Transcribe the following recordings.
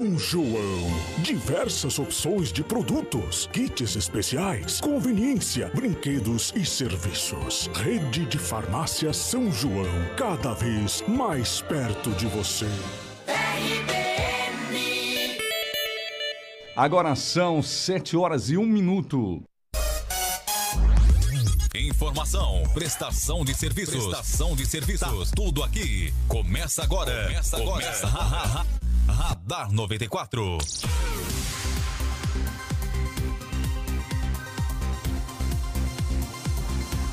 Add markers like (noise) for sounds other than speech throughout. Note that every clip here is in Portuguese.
Um João. Diversas opções de produtos, kits especiais, conveniência, brinquedos e serviços. Rede de Farmácia São João. Cada vez mais perto de você. Agora são sete horas e um minuto. Informação, prestação de serviços, prestação de serviços, tá tudo aqui. Começa agora. Começa agora. Começa agora. Radar 94.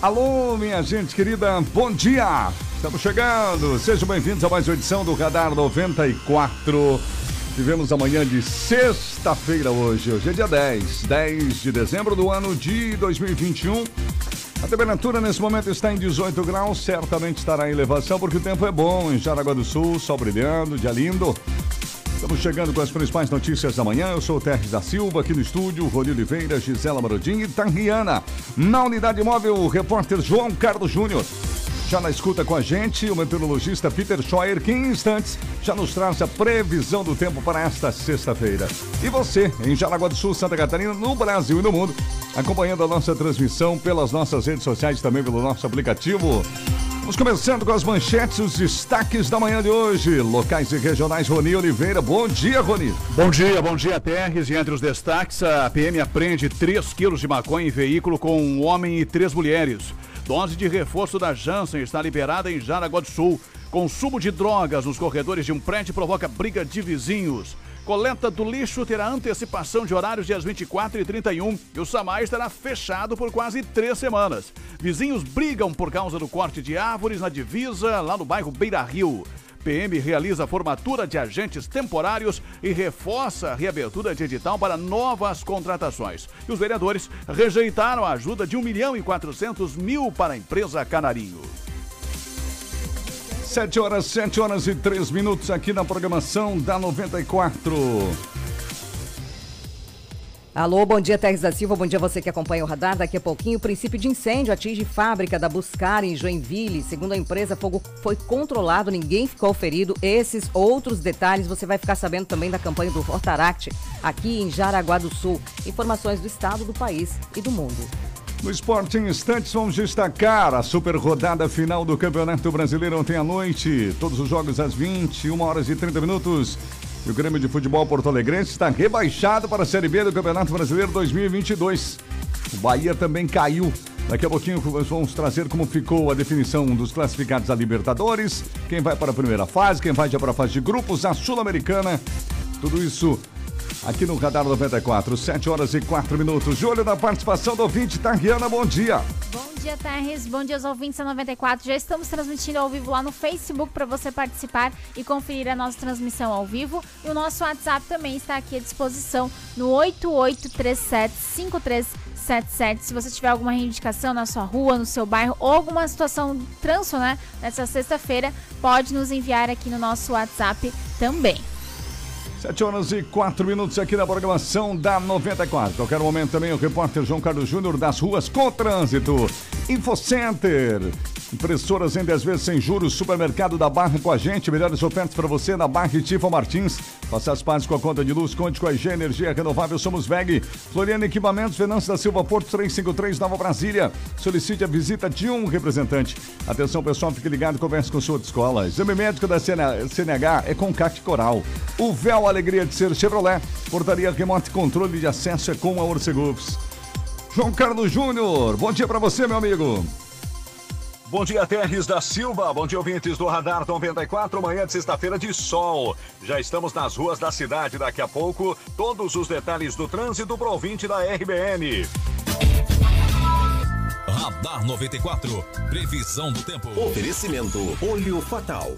Alô, minha gente querida, bom dia! Estamos chegando, sejam bem-vindos a mais uma edição do Radar 94. Tivemos amanhã de sexta-feira hoje, hoje é dia 10, 10 de dezembro do ano de 2021. A temperatura nesse momento está em 18 graus, certamente estará em elevação porque o tempo é bom em Jaraguá do Sul, sol brilhando, dia lindo. Estamos chegando com as principais notícias da manhã. Eu sou o Terres da Silva, aqui no estúdio, Rony Oliveira, Gisela Marodin e Tanriana. Na unidade móvel, o repórter João Carlos Júnior. Já na escuta com a gente, o meteorologista Peter Scheuer, que em instantes já nos traz a previsão do tempo para esta sexta-feira. E você, em Jaraguá do Sul, Santa Catarina, no Brasil e no mundo, acompanhando a nossa transmissão pelas nossas redes sociais, também pelo nosso aplicativo. Vamos começando com as manchetes, os destaques da manhã de hoje. Locais e regionais, Roni Oliveira. Bom dia, Roni. Bom dia, bom dia, Terres. E entre os destaques, a PM apreende 3 quilos de maconha em veículo com um homem e três mulheres. Dose de reforço da Janssen está liberada em Jaraguá do Sul. Consumo de drogas nos corredores de um prédio provoca briga de vizinhos. Coleta do lixo terá antecipação de horários dias 24 e 31 e o SAMAI estará fechado por quase três semanas. Vizinhos brigam por causa do corte de árvores na divisa lá no bairro Beira Rio. PM realiza formatura de agentes temporários e reforça a reabertura de edital para novas contratações. E os vereadores rejeitaram a ajuda de 1 milhão e 400 mil para a empresa Canarinho. 7 horas, 7 horas e 3 minutos aqui na programação da 94. Alô, bom dia, Terres da Silva. Bom dia você que acompanha o radar. Daqui a pouquinho, o princípio de incêndio atinge fábrica da Buscar em Joinville. Segundo a empresa, fogo foi controlado, ninguém ficou ferido. Esses outros detalhes você vai ficar sabendo também da campanha do Fortaract aqui em Jaraguá do Sul. Informações do estado, do país e do mundo. No esporte em instantes, vamos destacar a super rodada final do Campeonato Brasileiro ontem à noite. Todos os jogos às 21 horas e 30 minutos. E o Grêmio de Futebol Porto Alegrense está rebaixado para a Série B do Campeonato Brasileiro 2022. O Bahia também caiu. Daqui a pouquinho vamos trazer como ficou a definição dos classificados a Libertadores, quem vai para a primeira fase, quem vai já para a fase de grupos, a Sul-Americana. Tudo isso aqui no Radar 94, 7 horas e 4 minutos. De olho na participação do ouvinte, Tarriana, bom dia. Bom dia, Terres. Bom dia aos ouvintes da 94. Já estamos transmitindo ao vivo lá no Facebook para você participar e conferir a nossa transmissão ao vivo. E o nosso WhatsApp também está aqui à disposição no 88375377. Se você tiver alguma reivindicação na sua rua, no seu bairro ou alguma situação trânsito, né, nessa sexta-feira, pode nos enviar aqui no nosso WhatsApp também. 7 horas e 4 minutos aqui na programação da 94. Qualquer momento também o repórter João Carlos Júnior das ruas com trânsito. Infocenter. Impressoras em 10 vezes sem juros, supermercado da Barra com a gente, melhores ofertas para você na Barra e Tifa Martins. Faça as pazes com a conta de luz, conte com a IG Energia Renovável, somos VEG. Floriano Equipamentos, Venâncio da Silva, Porto 353, Nova Brasília. Solicite a visita de um representante. Atenção pessoal, fique ligado, converse com sua escola. Exame médico da CNH é com CAC Coral. O véu Alegria de Ser Chevrolet, portaria remote controle de acesso é com a Orcegups. João Carlos Júnior, bom dia para você, meu amigo. Bom dia, Terres da Silva. Bom dia, ouvintes do Radar 94. Manhã de sexta-feira de sol. Já estamos nas ruas da cidade. Daqui a pouco, todos os detalhes do trânsito para ouvinte da RBN. Radar 94. Previsão do tempo. Oferecimento Olho Fatal.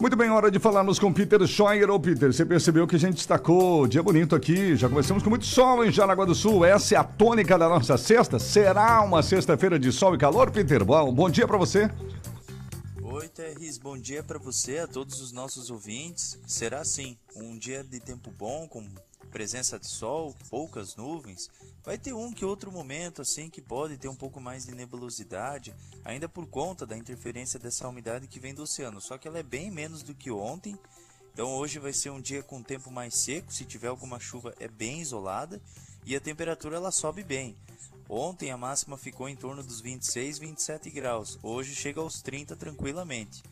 Muito bem, hora de falarmos com Peter Scheuer. Ô Peter, você percebeu que a gente destacou dia bonito aqui, já começamos com muito sol em Jaraguá do Sul. Essa é a tônica da nossa sexta. Será uma sexta-feira de sol e calor, Peter? Bom, bom dia para você. Oi, Terris, bom dia para você, a todos os nossos ouvintes. Será sim, um dia de tempo bom, com presença de sol, poucas nuvens. Vai ter um que outro momento assim que pode ter um pouco mais de nebulosidade, ainda por conta da interferência dessa umidade que vem do oceano. Só que ela é bem menos do que ontem Então hoje vai ser um dia com tempo mais seco, se tiver alguma chuva é bem isolada e a temperatura ela sobe bem. Ontem a máxima ficou em torno dos 26, 27 graus. Hoje chega aos 30 tranquilamente.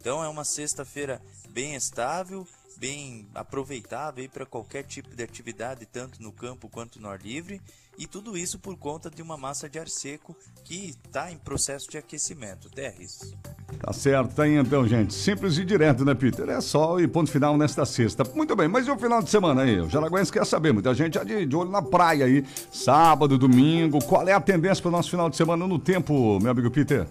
Então é uma sexta-feira bem estável, bem aproveitável para qualquer tipo de atividade, tanto no campo quanto no ar livre. E tudo isso por conta de uma massa de ar seco que está em processo de aquecimento. Terres. Tá certo, tá então, gente. Simples e direto, né, Peter? É sol e ponto final nesta sexta. Muito bem, mas e o final de semana aí? O Jaraguense quer saber, muita gente já de, de olho na praia aí. Sábado, domingo. Qual é a tendência para o nosso final de semana no tempo, meu amigo Peter?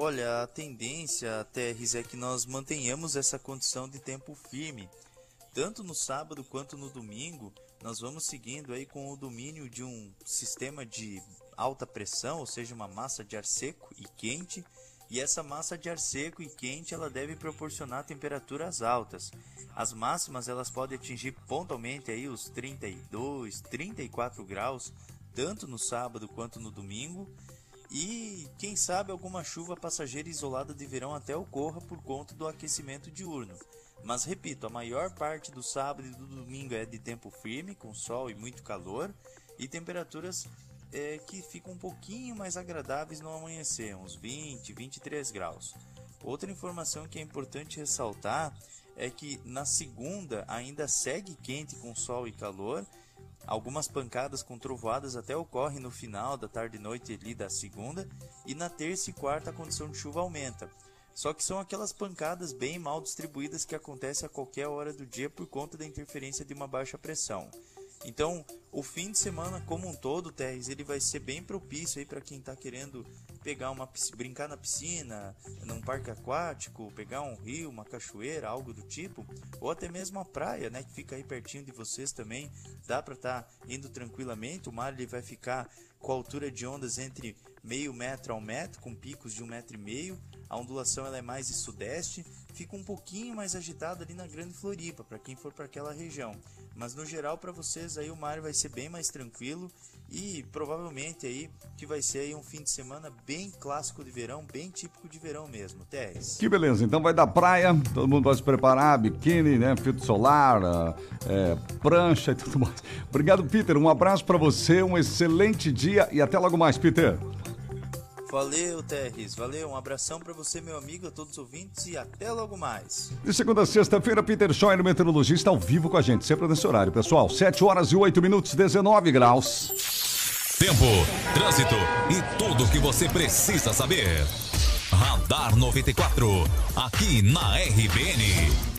Olha, a tendência, Terres, é que nós mantenhamos essa condição de tempo firme. Tanto no sábado quanto no domingo, nós vamos seguindo aí com o domínio de um sistema de alta pressão, ou seja, uma massa de ar seco e quente, e essa massa de ar seco e quente ela deve proporcionar temperaturas altas. As máximas elas podem atingir pontualmente aí os 32, 34 graus, tanto no sábado quanto no domingo. E quem sabe alguma chuva passageira isolada de verão até ocorra por conta do aquecimento diurno. Mas repito, a maior parte do sábado e do domingo é de tempo firme, com sol e muito calor, e temperaturas é, que ficam um pouquinho mais agradáveis no amanhecer, uns 20, 23 graus. Outra informação que é importante ressaltar é que na segunda ainda segue quente com sol e calor. Algumas pancadas com trovoadas até ocorrem no final da tarde e noite ali da segunda, e na terça e quarta a condição de chuva aumenta. Só que são aquelas pancadas bem mal distribuídas que acontecem a qualquer hora do dia por conta da interferência de uma baixa pressão. Então, o fim de semana como um todo, Terres, ele vai ser bem propício aí para quem está querendo pegar uma brincar na piscina, num parque aquático, pegar um rio, uma cachoeira, algo do tipo, ou até mesmo a praia, né, que fica aí pertinho de vocês também. Dá para estar tá indo tranquilamente. O mar ele vai ficar com a altura de ondas entre meio metro a um metro, com picos de um metro e meio a ondulação ela é mais de sudeste, fica um pouquinho mais agitada ali na Grande Floripa, para quem for para aquela região. Mas no geral para vocês aí o mar vai ser bem mais tranquilo e provavelmente aí que vai ser aí um fim de semana bem clássico de verão, bem típico de verão mesmo, Teres. Que beleza, então vai da praia, todo mundo vai se preparar, biquíni, né, filtro solar, é, prancha e tudo mais. Obrigado, Peter, um abraço para você, um excelente dia e até logo mais, Peter. Valeu, Terres. Valeu. Um abração para você, meu amigo, a todos os ouvintes e até logo mais. De segunda a sexta-feira, Peter Scheuer, meteorologista, ao vivo com a gente, sempre nesse horário, pessoal. 7 horas e 8 minutos, 19 graus. Tempo, trânsito e tudo o que você precisa saber. Radar 94, aqui na RBN.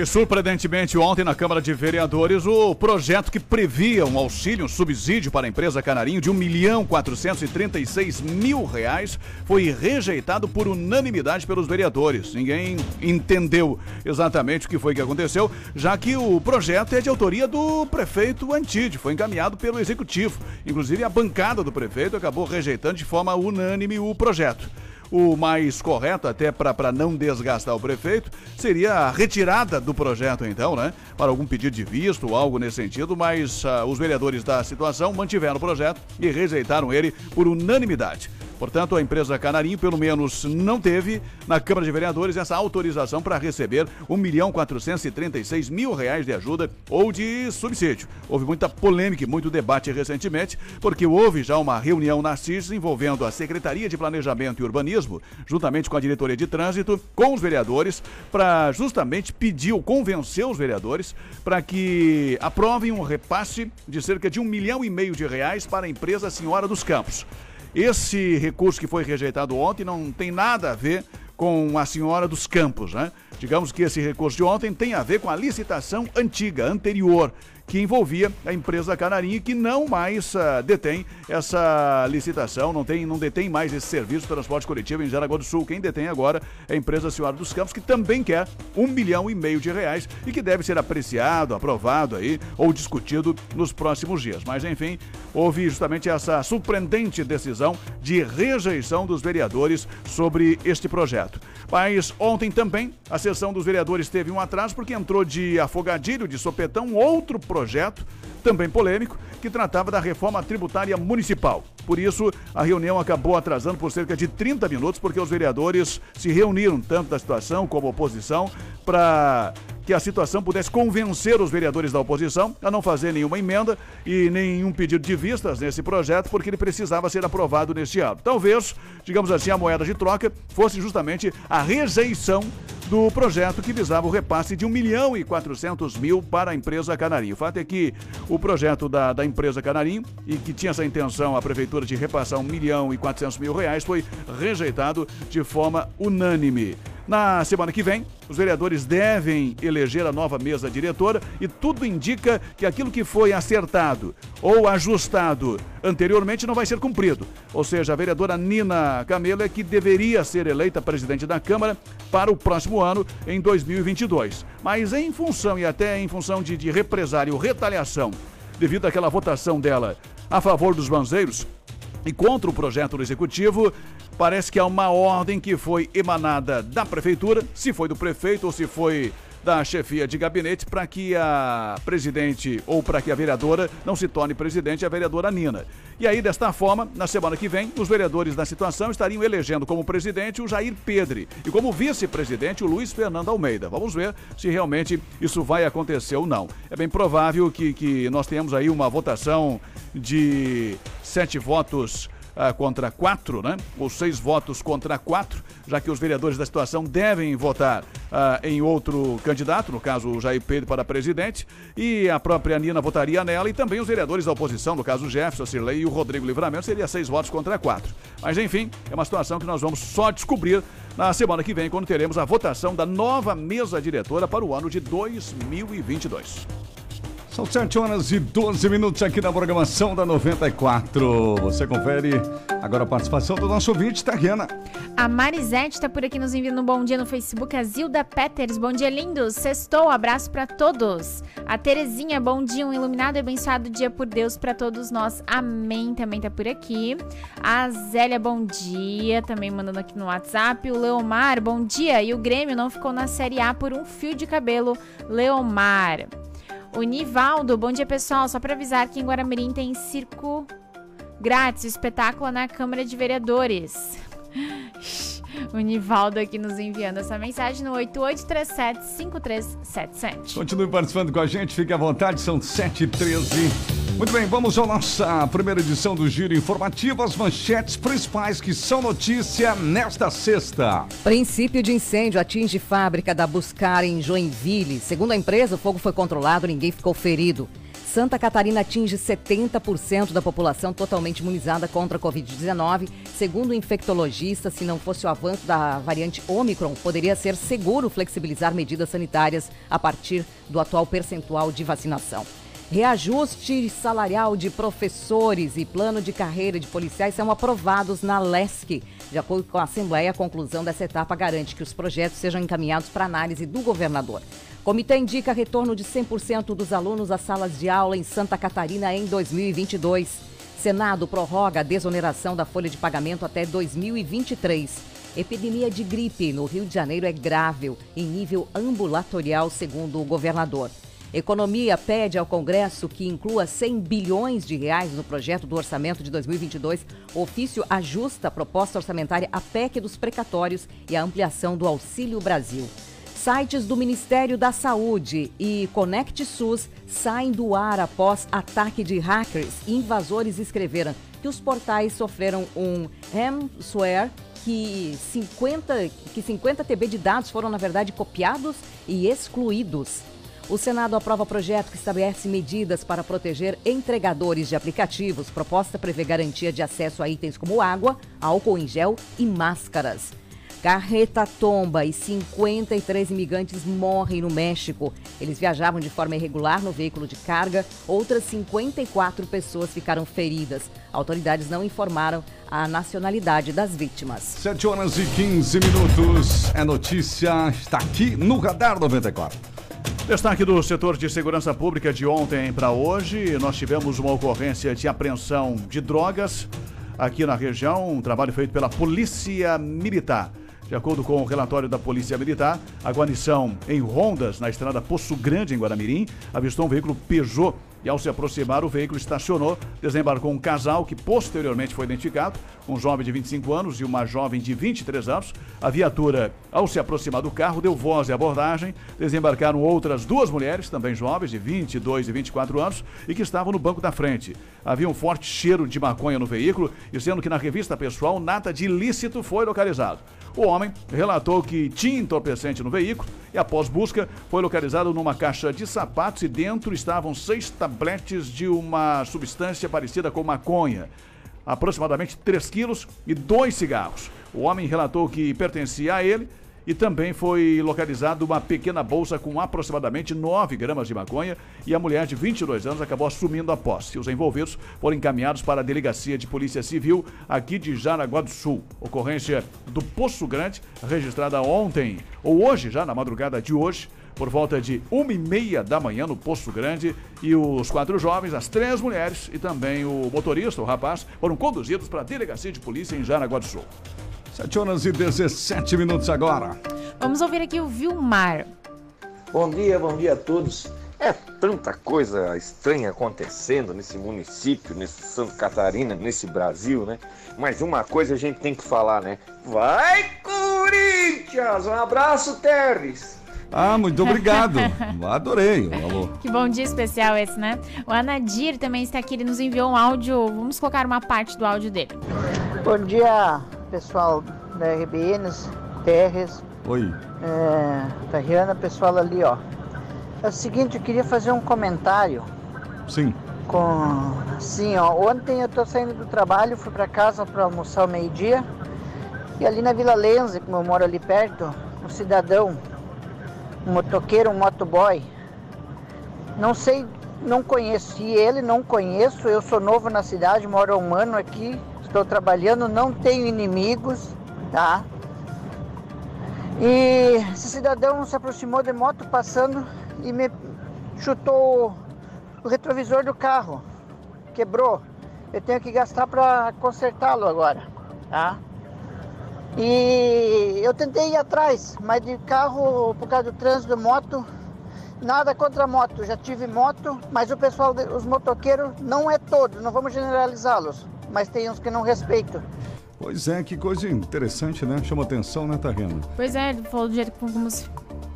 E surpreendentemente, ontem na Câmara de Vereadores, o projeto que previa um auxílio, um subsídio para a empresa Canarinho de 1 milhão 436 mil reais foi rejeitado por unanimidade pelos vereadores. Ninguém entendeu exatamente o que foi que aconteceu, já que o projeto é de autoria do prefeito Antide, foi encaminhado pelo executivo. Inclusive, a bancada do prefeito acabou rejeitando de forma unânime o projeto. O mais correto, até para não desgastar o prefeito, seria a retirada do projeto, então, né? Para algum pedido de visto ou algo nesse sentido, mas uh, os vereadores da situação mantiveram o projeto e rejeitaram ele por unanimidade. Portanto, a empresa Canarinho, pelo menos, não teve na Câmara de Vereadores essa autorização para receber 1 milhão 436 mil reais de ajuda ou de subsídio. Houve muita polêmica e muito debate recentemente, porque houve já uma reunião na CIS envolvendo a Secretaria de Planejamento e Urbanismo, juntamente com a Diretoria de Trânsito, com os vereadores, para justamente pedir ou convencer os vereadores para que aprovem um repasse de cerca de um milhão e meio de reais para a empresa Senhora dos Campos. Esse recurso que foi rejeitado ontem não tem nada a ver com a senhora dos campos, né? Digamos que esse recurso de ontem tem a ver com a licitação antiga, anterior, que envolvia a empresa Canarinho que não mais uh, detém essa licitação, não, tem, não detém mais esse serviço de transporte coletivo em Jaraguá do Sul. Quem detém agora é a empresa Senhora dos Campos, que também quer um milhão e meio de reais e que deve ser apreciado, aprovado aí ou discutido nos próximos dias. Mas enfim, houve justamente essa surpreendente decisão de rejeição dos vereadores sobre este projeto. Mas ontem também a sessão dos vereadores teve um atraso porque entrou de afogadilho, de sopetão, outro projeto, também polêmico, que tratava da reforma tributária municipal. Por isso, a reunião acabou atrasando por cerca de 30 minutos, porque os vereadores se reuniram, tanto da situação como oposição, para que a situação pudesse convencer os vereadores da oposição a não fazer nenhuma emenda e nenhum pedido de vistas nesse projeto, porque ele precisava ser aprovado neste ano. Talvez, digamos assim, a moeda de troca fosse justamente a rejeição do projeto que visava o repasse de 1 milhão e 400 mil para a empresa Canarinho. O fato é que o projeto da, da empresa Canarinho, e que tinha essa intenção a prefeitura de repassar 1 milhão e 400 mil reais, foi rejeitado de forma unânime. Na semana que vem, os vereadores devem eleger a nova mesa diretora e tudo indica que aquilo que foi acertado ou ajustado anteriormente não vai ser cumprido. Ou seja, a vereadora Nina Camelo é que deveria ser eleita presidente da Câmara para o próximo ano, em 2022. Mas em função e até em função de, de represário, retaliação, devido àquela votação dela a favor dos banzeiros, e contra o projeto do executivo, parece que há uma ordem que foi emanada da prefeitura, se foi do prefeito ou se foi da chefia de gabinete para que a presidente ou para que a vereadora não se torne presidente, a vereadora Nina. E aí, desta forma, na semana que vem, os vereadores da situação estariam elegendo como presidente o Jair Pedre e como vice-presidente o Luiz Fernando Almeida. Vamos ver se realmente isso vai acontecer ou não. É bem provável que, que nós tenhamos aí uma votação de sete votos uh, contra quatro, né? Ou seis votos contra quatro, já que os vereadores da situação devem votar uh, em outro candidato, no caso o Jair Pedro para presidente, e a própria Nina votaria nela, e também os vereadores da oposição, no caso o Jefferson, Cirlei e o Rodrigo Livramento, seria seis votos contra quatro. Mas enfim, é uma situação que nós vamos só descobrir na semana que vem, quando teremos a votação da nova mesa diretora para o ano de 2022. São 7 horas e 12 minutos aqui na programação da 94. Você confere agora a participação do nosso ouvinte, Tariana. A Marisete está por aqui nos enviando um bom dia no Facebook. A Zilda Peters, bom dia, lindos. Sextou, abraço para todos. A Terezinha, bom dia, um iluminado e abençoado dia por Deus para todos nós. Amém, também tá por aqui. A Zélia, bom dia, também mandando aqui no WhatsApp. O Leomar, bom dia. E o Grêmio não ficou na Série A por um fio de cabelo. Leomar. O Nivaldo, bom dia pessoal. Só para avisar que em Guaramirim tem circo grátis, espetáculo na Câmara de Vereadores. (laughs) O Nivaldo aqui nos enviando essa mensagem no 8837-5377. Continue participando com a gente, fique à vontade, são 7h13. Muito bem, vamos à nossa primeira edição do Giro Informativo, as manchetes principais que são notícia nesta sexta. Princípio de incêndio atinge fábrica da Buscar em Joinville. Segundo a empresa, o fogo foi controlado, ninguém ficou ferido. Santa Catarina atinge 70% da população totalmente imunizada contra a Covid-19. Segundo o infectologista, se não fosse o avanço da variante Omicron, poderia ser seguro flexibilizar medidas sanitárias a partir do atual percentual de vacinação. Reajuste salarial de professores e plano de carreira de policiais são aprovados na LESC. De acordo com a Assembleia, a conclusão dessa etapa garante que os projetos sejam encaminhados para análise do governador. Comitê indica retorno de 100% dos alunos às salas de aula em Santa Catarina em 2022. Senado prorroga a desoneração da folha de pagamento até 2023. Epidemia de gripe no Rio de Janeiro é grave, em nível ambulatorial, segundo o governador. Economia pede ao Congresso que inclua 100 bilhões de reais no projeto do orçamento de 2022. O ofício ajusta a proposta orçamentária à PEC dos precatórios e a ampliação do Auxílio Brasil. Sites do Ministério da Saúde e Conect SUS saem do ar após ataque de hackers. Invasores escreveram que os portais sofreram um ransomware que 50, que 50 TB de dados foram, na verdade, copiados e excluídos. O Senado aprova projeto que estabelece medidas para proteger entregadores de aplicativos. Proposta prevê garantia de acesso a itens como água, álcool em gel e máscaras. Carreta tomba e 53 imigrantes morrem no México. Eles viajavam de forma irregular no veículo de carga. Outras 54 pessoas ficaram feridas. Autoridades não informaram a nacionalidade das vítimas. 7 horas e 15 minutos. É notícia, está aqui no Radar 94. Destaque do setor de segurança pública de ontem para hoje. Nós tivemos uma ocorrência de apreensão de drogas aqui na região. Um trabalho feito pela Polícia Militar. De acordo com o relatório da Polícia Militar, a guarnição em Rondas, na estrada Poço Grande, em Guaramirim, avistou um veículo Peugeot e ao se aproximar o veículo estacionou, desembarcou um casal que posteriormente foi identificado, um jovem de 25 anos e uma jovem de 23 anos. A viatura, ao se aproximar do carro, deu voz de abordagem, desembarcaram outras duas mulheres, também jovens, de 22 e 24 anos, e que estavam no banco da frente. Havia um forte cheiro de maconha no veículo, e sendo que na revista pessoal nada de ilícito foi localizado. O homem relatou que tinha entorpecente no veículo e, após busca, foi localizado numa caixa de sapatos e dentro estavam seis tabletes de uma substância parecida com maconha, aproximadamente 3 quilos e dois cigarros. O homem relatou que pertencia a ele e também foi localizada uma pequena bolsa com aproximadamente 9 gramas de maconha e a mulher de 22 anos acabou assumindo a posse. Os envolvidos foram encaminhados para a Delegacia de Polícia Civil aqui de Jaraguá do Sul. Ocorrência do Poço Grande, registrada ontem, ou hoje, já na madrugada de hoje, por volta de uma e meia da manhã no Poço Grande e os quatro jovens, as três mulheres e também o motorista, o rapaz, foram conduzidos para a Delegacia de Polícia em Jaraguá do Sul. 7 horas e 17 minutos agora. Vamos ouvir aqui o Vilmar. Bom dia, bom dia a todos. É tanta coisa estranha acontecendo nesse município, nesse Santa Catarina, nesse Brasil, né? Mas uma coisa a gente tem que falar, né? Vai, Corinthians! Um abraço, Terres! Ah, muito obrigado. (laughs) Adorei. Alô. Que bom dia especial esse, né? O Anadir também está aqui, ele nos enviou um áudio. Vamos colocar uma parte do áudio dele. Bom dia, pessoal da RBNs, Terres. Oi. É, Tariana, pessoal ali, ó. É o seguinte, eu queria fazer um comentário Sim. com assim, ó, ontem eu tô saindo do trabalho, fui para casa para almoçar ao meio-dia e ali na Vila Lenze, como eu moro ali perto, um cidadão, um motoqueiro, um motoboy, não sei, não conheci ele, não conheço, eu sou novo na cidade, moro há um ano aqui, estou trabalhando, não tenho inimigos, tá? E esse cidadão se aproximou de moto passando e me chutou o retrovisor do carro. Quebrou. Eu tenho que gastar para consertá-lo agora, tá? E eu tentei ir atrás, mas de carro, por causa do trânsito, moto, nada contra moto. Já tive moto, mas o pessoal, os motoqueiros, não é todos, não vamos generalizá-los, mas tem uns que não respeitam. Pois é, que coisa interessante, né? Chama atenção, né, Tarrena? Pois é, ele falou do jeito como se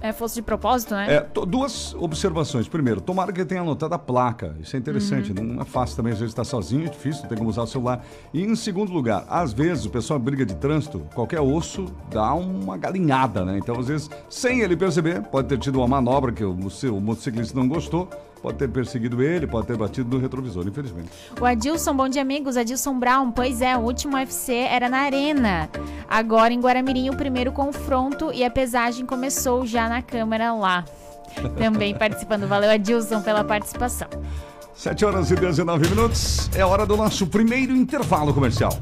é, fosse de propósito, né? É, to- duas observações. Primeiro, tomara que ele tenha anotado a placa. Isso é interessante. Não é fácil também, às vezes, estar sozinho, é difícil, tem como usar o celular. E em segundo lugar, às vezes o pessoal briga de trânsito, qualquer osso dá uma galinhada, né? Então, às vezes, sem ele perceber, pode ter tido uma manobra que o, o motociclista não gostou, pode ter perseguido ele, pode ter batido no retrovisor, infelizmente. O Adilson, bom dia, amigos. Adilson Brown, pois é, o último UFC era na Arena. Agora em Guaramirim, o primeiro confronto e a pesagem começou já na câmera lá. (laughs) Também participando. Valeu, Adilson, pela participação. 7 horas e 19 minutos. É hora do nosso primeiro intervalo comercial.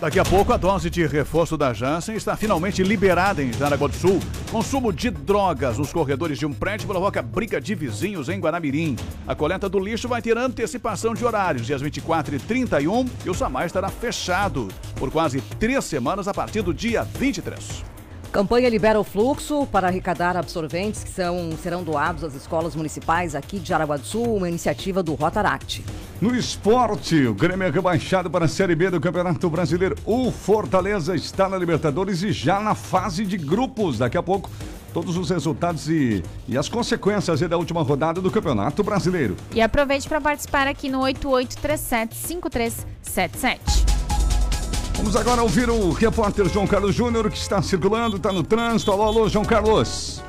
Daqui a pouco, a dose de reforço da Janssen está finalmente liberada em Jaraguá do Sul. Consumo de drogas nos corredores de um prédio provoca briga de vizinhos em Guanamirim. A coleta do lixo vai ter antecipação de horários, dias 24 e 31, e o SAMAI estará fechado por quase três semanas a partir do dia 23. Campanha Libera o Fluxo para arrecadar absorventes que são, serão doados às escolas municipais aqui de Jaraguá do Sul, uma iniciativa do Rotaract. No esporte, o Grêmio é rebaixado para a Série B do Campeonato Brasileiro. O Fortaleza está na Libertadores e já na fase de grupos. Daqui a pouco, todos os resultados e, e as consequências da última rodada do Campeonato Brasileiro. E aproveite para participar aqui no 8837-5377. Vamos agora ouvir o repórter João Carlos Júnior, que está circulando, está no trânsito. Alô, alô, João Carlos.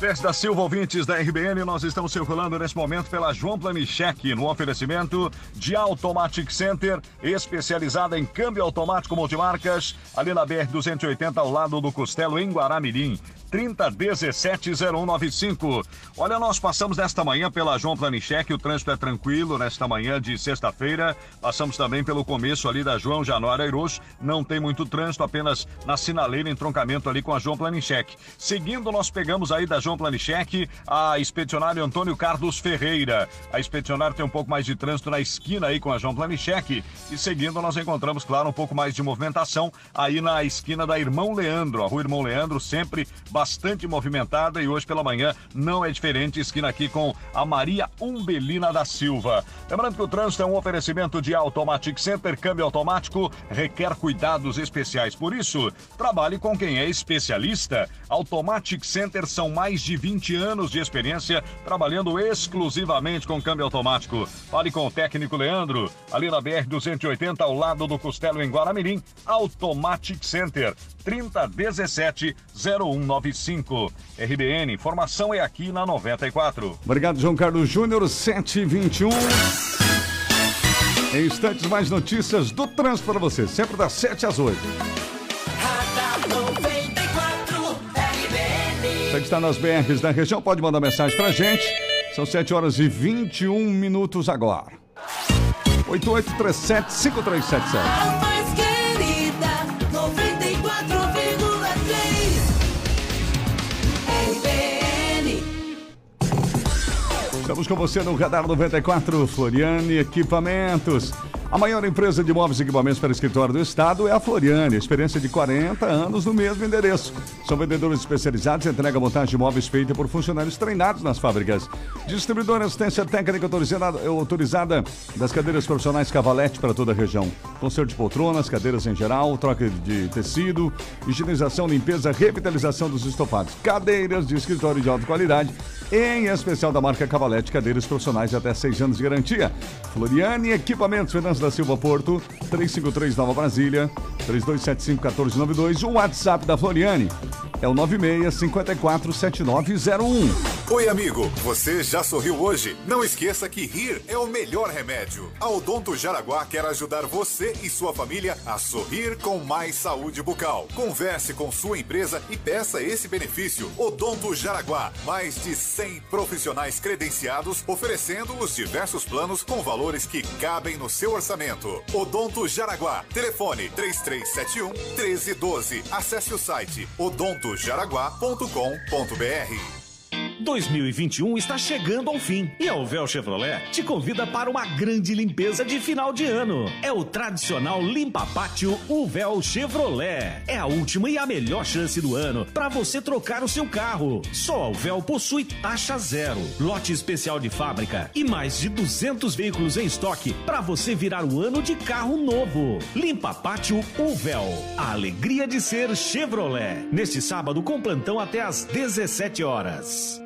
Pés da Silva, ouvintes da RBN, nós estamos circulando nesse momento pela João Planichek, no oferecimento de Automatic Center, especializada em câmbio automático multimarcas, ali na BR-280, ao lado do Costelo, em Guaramirim. 30170195. Olha, nós passamos nesta manhã pela João Planichek, o trânsito é tranquilo nesta manhã de sexta-feira. Passamos também pelo começo ali da João Januário Airoso, não tem muito trânsito, apenas na sinaleira, entroncamento ali com a João Planichek. Seguindo, nós pegamos aí da João João Planichek, a expedicionário Antônio Carlos Ferreira. A expedicionário tem um pouco mais de trânsito na esquina aí com a João Planichek. E seguindo, nós encontramos, claro, um pouco mais de movimentação aí na esquina da Irmão Leandro. A rua Irmão Leandro sempre bastante movimentada e hoje pela manhã não é diferente. Esquina aqui com a Maria Umbelina da Silva. Lembrando que o trânsito é um oferecimento de Automatic Center, câmbio automático, requer cuidados especiais. Por isso, trabalhe com quem é especialista. Automatic Center são mais de 20 anos de experiência trabalhando exclusivamente com câmbio automático. Fale com o técnico Leandro, ali na BR 280 ao lado do Costelo em Guaramirim. Automatic Center 3017 0195. RBN, informação é aqui na 94. Obrigado, João Carlos Júnior, 721. Em instantes, mais notícias do trânsito para você, sempre das 7 às 8. Você que está nas BRs da região, pode mandar mensagem para gente. São 7 horas e 21 minutos agora. 8837-5377. mais querida, 94,3 RBN. Estamos com você no Radar 94, Floriane Equipamentos. A maior empresa de móveis e equipamentos para escritório do estado é a Floriane, experiência de 40 anos no mesmo endereço. São vendedores especializados, entrega montagem de móveis feita por funcionários treinados nas fábricas. Distribuidora assistência técnica autorizada, autorizada das cadeiras profissionais Cavalete para toda a região. Conserto de poltronas, cadeiras em geral, troca de tecido, higienização, limpeza, revitalização dos estofados. Cadeiras de escritório de alta qualidade, em especial da marca Cavalete, cadeiras profissionais de até 6 anos de garantia. Floriane Equipamentos, Fernandes da Silva Porto, 353 Nova Brasília, 3275-1492. O WhatsApp da Floriane é o 96547901. Oi, amigo. Você já sorriu hoje? Não esqueça que rir é o melhor remédio. A Odonto Jaraguá quer ajudar você e sua família a sorrir com mais saúde bucal. Converse com sua empresa e peça esse benefício. Odonto Jaraguá, mais de 100 profissionais credenciados oferecendo os diversos planos com valores que cabem no seu orçamento. Odonto Jaraguá, telefone 3371 1312. Acesse o site odontojaraguá.com.br. 2021 está chegando ao fim e a Uvel Chevrolet te convida para uma grande limpeza de final de ano. É o tradicional Limpa Pátio Uvel Chevrolet. É a última e a melhor chance do ano para você trocar o seu carro. Só a Uvel possui taxa zero, lote especial de fábrica e mais de 200 veículos em estoque para você virar o ano de carro novo. Limpa Pátio Uvel. A alegria de ser Chevrolet. Neste sábado com plantão até às 17 horas.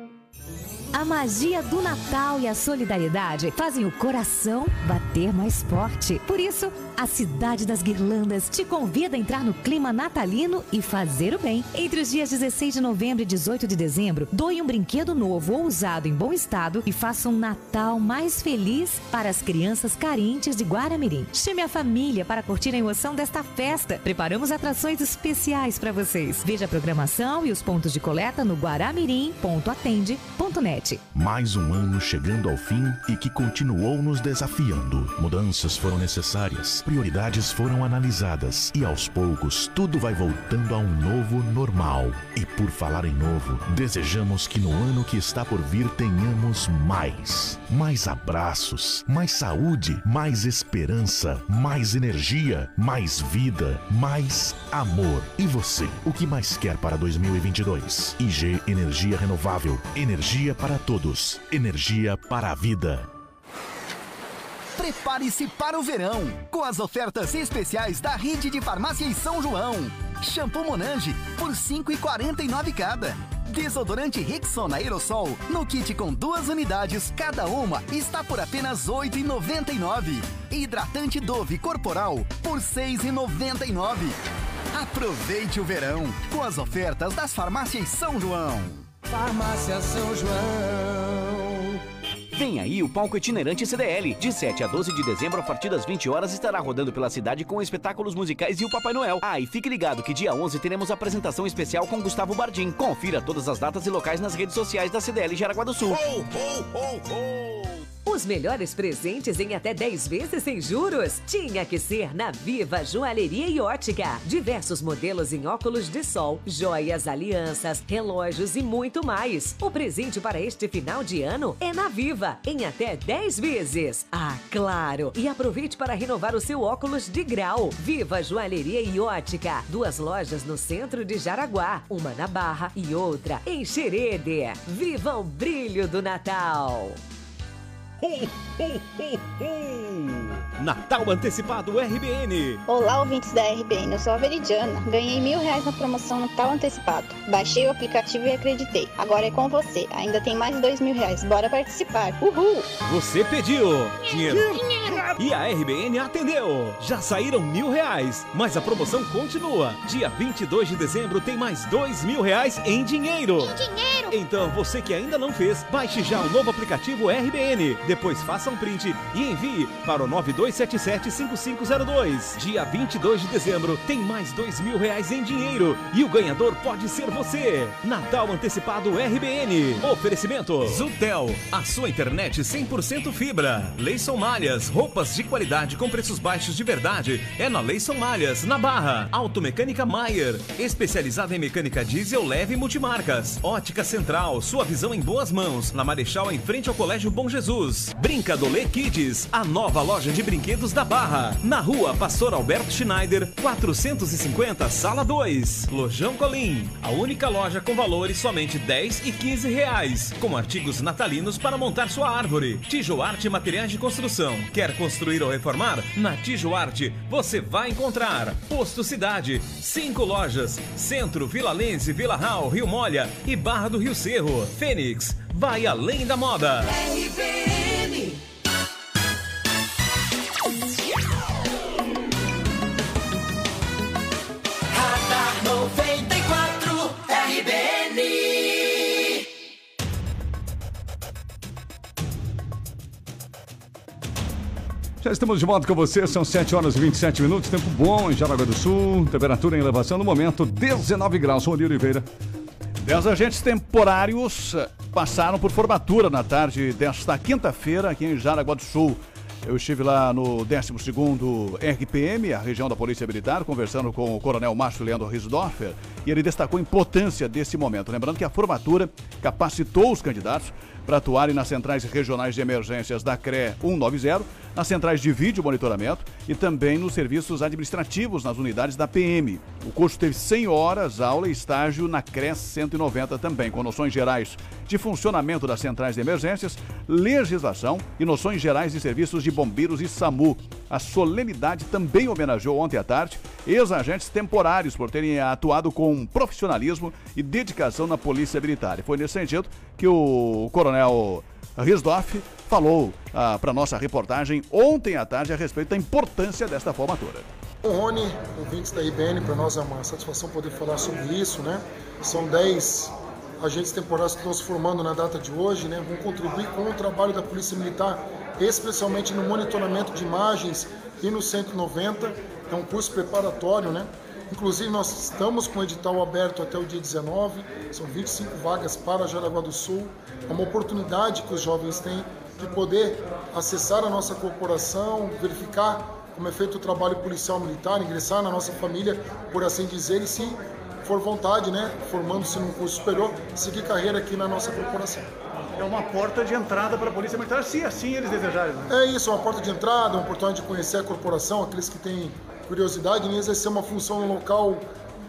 A magia do Natal e a solidariedade fazem o coração bater mais forte. Por isso, a Cidade das Guirlandas te convida a entrar no clima natalino e fazer o bem. Entre os dias 16 de novembro e 18 de dezembro, doe um brinquedo novo ou usado em bom estado e faça um Natal mais feliz para as crianças carentes de Guaramirim. Chame a família para curtir a emoção desta festa. Preparamos atrações especiais para vocês. Veja a programação e os pontos de coleta no guaramirim.atende.net. Mais um ano chegando ao fim e que continuou nos desafiando. Mudanças foram necessárias, prioridades foram analisadas e aos poucos tudo vai voltando a um novo normal. E por falar em novo, desejamos que no ano que está por vir tenhamos mais. Mais abraços, mais saúde, mais esperança, mais energia, mais vida, mais amor. E você, o que mais quer para 2022? IG Energia Renovável, energia para todos, energia para a vida. Prepare-se para o verão com as ofertas especiais da rede de farmácia São João. Shampoo Monange por R$ 5,49 cada. Desodorante Rexona Aerosol no kit com duas unidades, cada uma está por apenas R$ 8,99. Hidratante Dove Corporal por R$ 6,99. Aproveite o verão com as ofertas das farmácias São João. Farmácia São João. Vem aí o palco itinerante CDL. De 7 a 12 de dezembro, a partir das 20 horas, estará rodando pela cidade com espetáculos musicais e o Papai Noel. Ah, e fique ligado que dia 11 teremos apresentação especial com Gustavo Bardim. Confira todas as datas e locais nas redes sociais da CDL Jaraguá do Sul. Ho, ho, ho, ho. Os melhores presentes em até 10 vezes sem juros. Tinha que ser na Viva Joalheria e Ótica. Diversos modelos em óculos de sol, joias, alianças, relógios e muito mais. O presente para este final de ano é na Viva, em até 10 vezes. Ah, claro! E aproveite para renovar o seu óculos de grau. Viva Joalheria e Ótica. Duas lojas no centro de Jaraguá, uma na Barra e outra em Xerede. Viva o brilho do Natal! Natal Antecipado RBN. Olá, ouvintes da RBN. Eu sou a Veridiana. Ganhei mil reais na promoção Natal Antecipado. Baixei o aplicativo e acreditei. Agora é com você. Ainda tem mais dois mil reais. Bora participar. Uhul! Você pediu dinheiro. E a RBN atendeu. Já saíram mil reais, mas a promoção continua. Dia 22 de dezembro tem mais dois mil reais em dinheiro. Em dinheiro! Então você que ainda não fez, baixe já o novo aplicativo RBN. Depois faça um print e envie para o 92775502. Dia 22 de dezembro tem mais dois mil reais em dinheiro e o ganhador pode ser você. Natal Antecipado RBN. Oferecimento Zutel, a sua internet 100% fibra. Leison Malhas, roupas de qualidade com preços baixos de verdade. É na Leison Malhas, na Barra. Automecânica Maier, especializada em mecânica diesel leve e multimarcas. Ótica Central, sua visão em boas mãos. Na Marechal, em frente ao Colégio Bom Jesus. Brincadolê Kids, a nova loja de brinquedos da Barra. Na rua Pastor Alberto Schneider, 450, sala 2. Lojão Colim, a única loja com valores somente 10 e 15 reais. Com artigos natalinos para montar sua árvore. Tijoarte Materiais de Construção. Quer construir ou reformar? Na Tijoarte você vai encontrar. Posto Cidade, cinco lojas. Centro, Vila Lense, Vila Real, Rio Molha e Barra do Rio Cerro. Fênix, vai além da moda. RBN. Já estamos de volta com você, são 7 horas e 27 minutos, tempo bom em Jaraguá do Sul, temperatura em elevação no momento 19 graus. Oli Oliveira. Dez agentes temporários eh, passaram por formatura na tarde desta quinta-feira aqui em Jaraguá do Sul. Eu estive lá no 12º RPM, a região da Polícia Militar, conversando com o Coronel Márcio Leandro Risdorfer, e ele destacou a importância desse momento. Lembrando que a formatura capacitou os candidatos para atuarem nas centrais regionais de emergências da CRE 190, nas centrais de vídeo monitoramento e também nos serviços administrativos nas unidades da PM. O curso teve 100 horas, aula e estágio na CRE 190 também, com noções gerais de funcionamento das centrais de emergências, legislação e noções gerais de serviços de bombeiros e SAMU. A solenidade também homenageou ontem à tarde ex-agentes temporários por terem atuado com profissionalismo e dedicação na Polícia Militar. E foi nesse sentido que o coronel Risdorf falou ah, para nossa reportagem ontem à tarde a respeito da importância desta formatura. Bom, Rony, ouvintes da IBN, para nós é uma satisfação poder falar sobre isso, né? São 10 agentes temporários que estão se formando na data de hoje, né? Vão contribuir com o trabalho da Polícia Militar, especialmente no monitoramento de imagens e no 190. É um curso preparatório, né? Inclusive, nós estamos com o edital aberto até o dia 19, são 25 vagas para Jaraguá do Sul. É uma oportunidade que os jovens têm de poder acessar a nossa corporação, verificar como é feito o trabalho policial militar, ingressar na nossa família, por assim dizer, e se for vontade, né, formando-se num curso superior, seguir carreira aqui na nossa corporação. É uma porta de entrada para a Polícia Militar, se assim eles desejarem. Né? É isso, é uma porta de entrada, uma oportunidade de conhecer a corporação, aqueles que têm curiosidade em exercer uma função em um local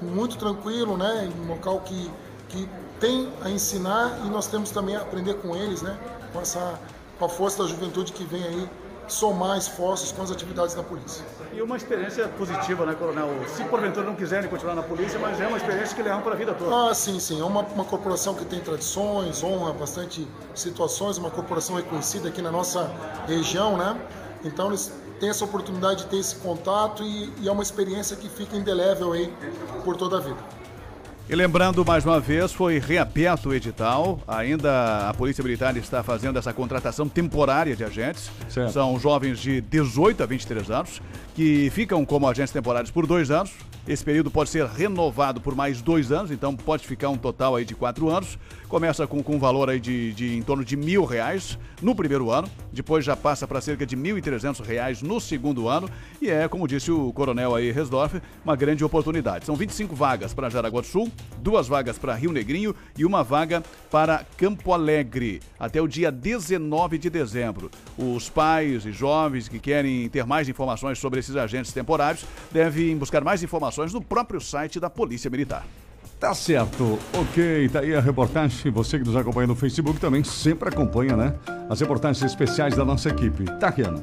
muito tranquilo, né, um local que, que tem a ensinar e nós temos também a aprender com eles, né, com, essa, com a força da juventude que vem aí somar esforços com as atividades da polícia. E uma experiência positiva, né, Coronel? Se porventura não quiserem continuar na polícia, mas é uma experiência que levam para a vida toda. Ah, sim, sim. É uma, uma corporação que tem tradições, honra bastante situações, uma corporação reconhecida aqui na nossa região, né? Então eles têm essa oportunidade de ter esse contato e, e é uma experiência que fica indelével aí por toda a vida. E lembrando mais uma vez, foi reaberto o edital. Ainda a Polícia Militar está fazendo essa contratação temporária de agentes. São jovens de 18 a 23 anos que ficam como agentes temporários por dois anos. Esse período pode ser renovado por mais dois anos, então pode ficar um total aí de quatro anos. Começa com, com um valor aí de, de em torno de mil reais no primeiro ano, depois já passa para cerca de mil e trezentos reais no segundo ano e é, como disse o coronel aí Resdorf, uma grande oportunidade. São 25 vagas para Jaraguá do Sul, duas vagas para Rio Negrinho e uma vaga para Campo Alegre até o dia 19 de dezembro. Os pais e jovens que querem ter mais informações sobre esses agentes temporários devem buscar mais informações no próprio site da Polícia Militar. Tá certo, ok, tá aí a reportagem. Você que nos acompanha no Facebook também sempre acompanha, né? As reportagens especiais da nossa equipe. Tá, Kiana?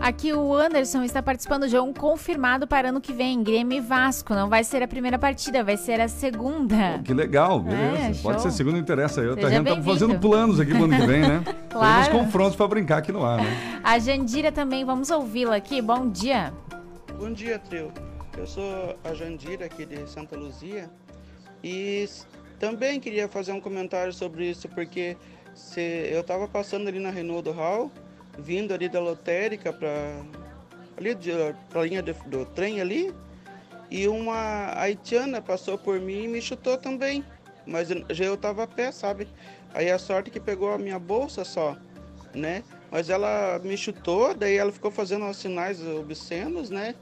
Aqui o Anderson está participando de um confirmado para ano que vem, Grêmio e Vasco. Não vai ser a primeira partida, vai ser a segunda. Que legal, beleza. É, Pode ser segundo interessa. Eu Seja tá bem-vindo. fazendo planos aqui pro ano que vem, né? (laughs) Claro. Temos confrontos pra brincar aqui no ar, né? A Jandira também, vamos ouvi-la aqui. Bom dia. Bom dia, trio. Eu sou a Jandira aqui de Santa Luzia e também queria fazer um comentário sobre isso porque se eu estava passando ali na Renault do Hall, vindo ali da lotérica para ali para linha de- do trem ali e uma haitiana passou por mim e me chutou também, mas já eu estava a pé, sabe? Aí a sorte que pegou a minha bolsa só, né? Mas ela me chutou, daí ela ficou fazendo uns sinais obscenos, né?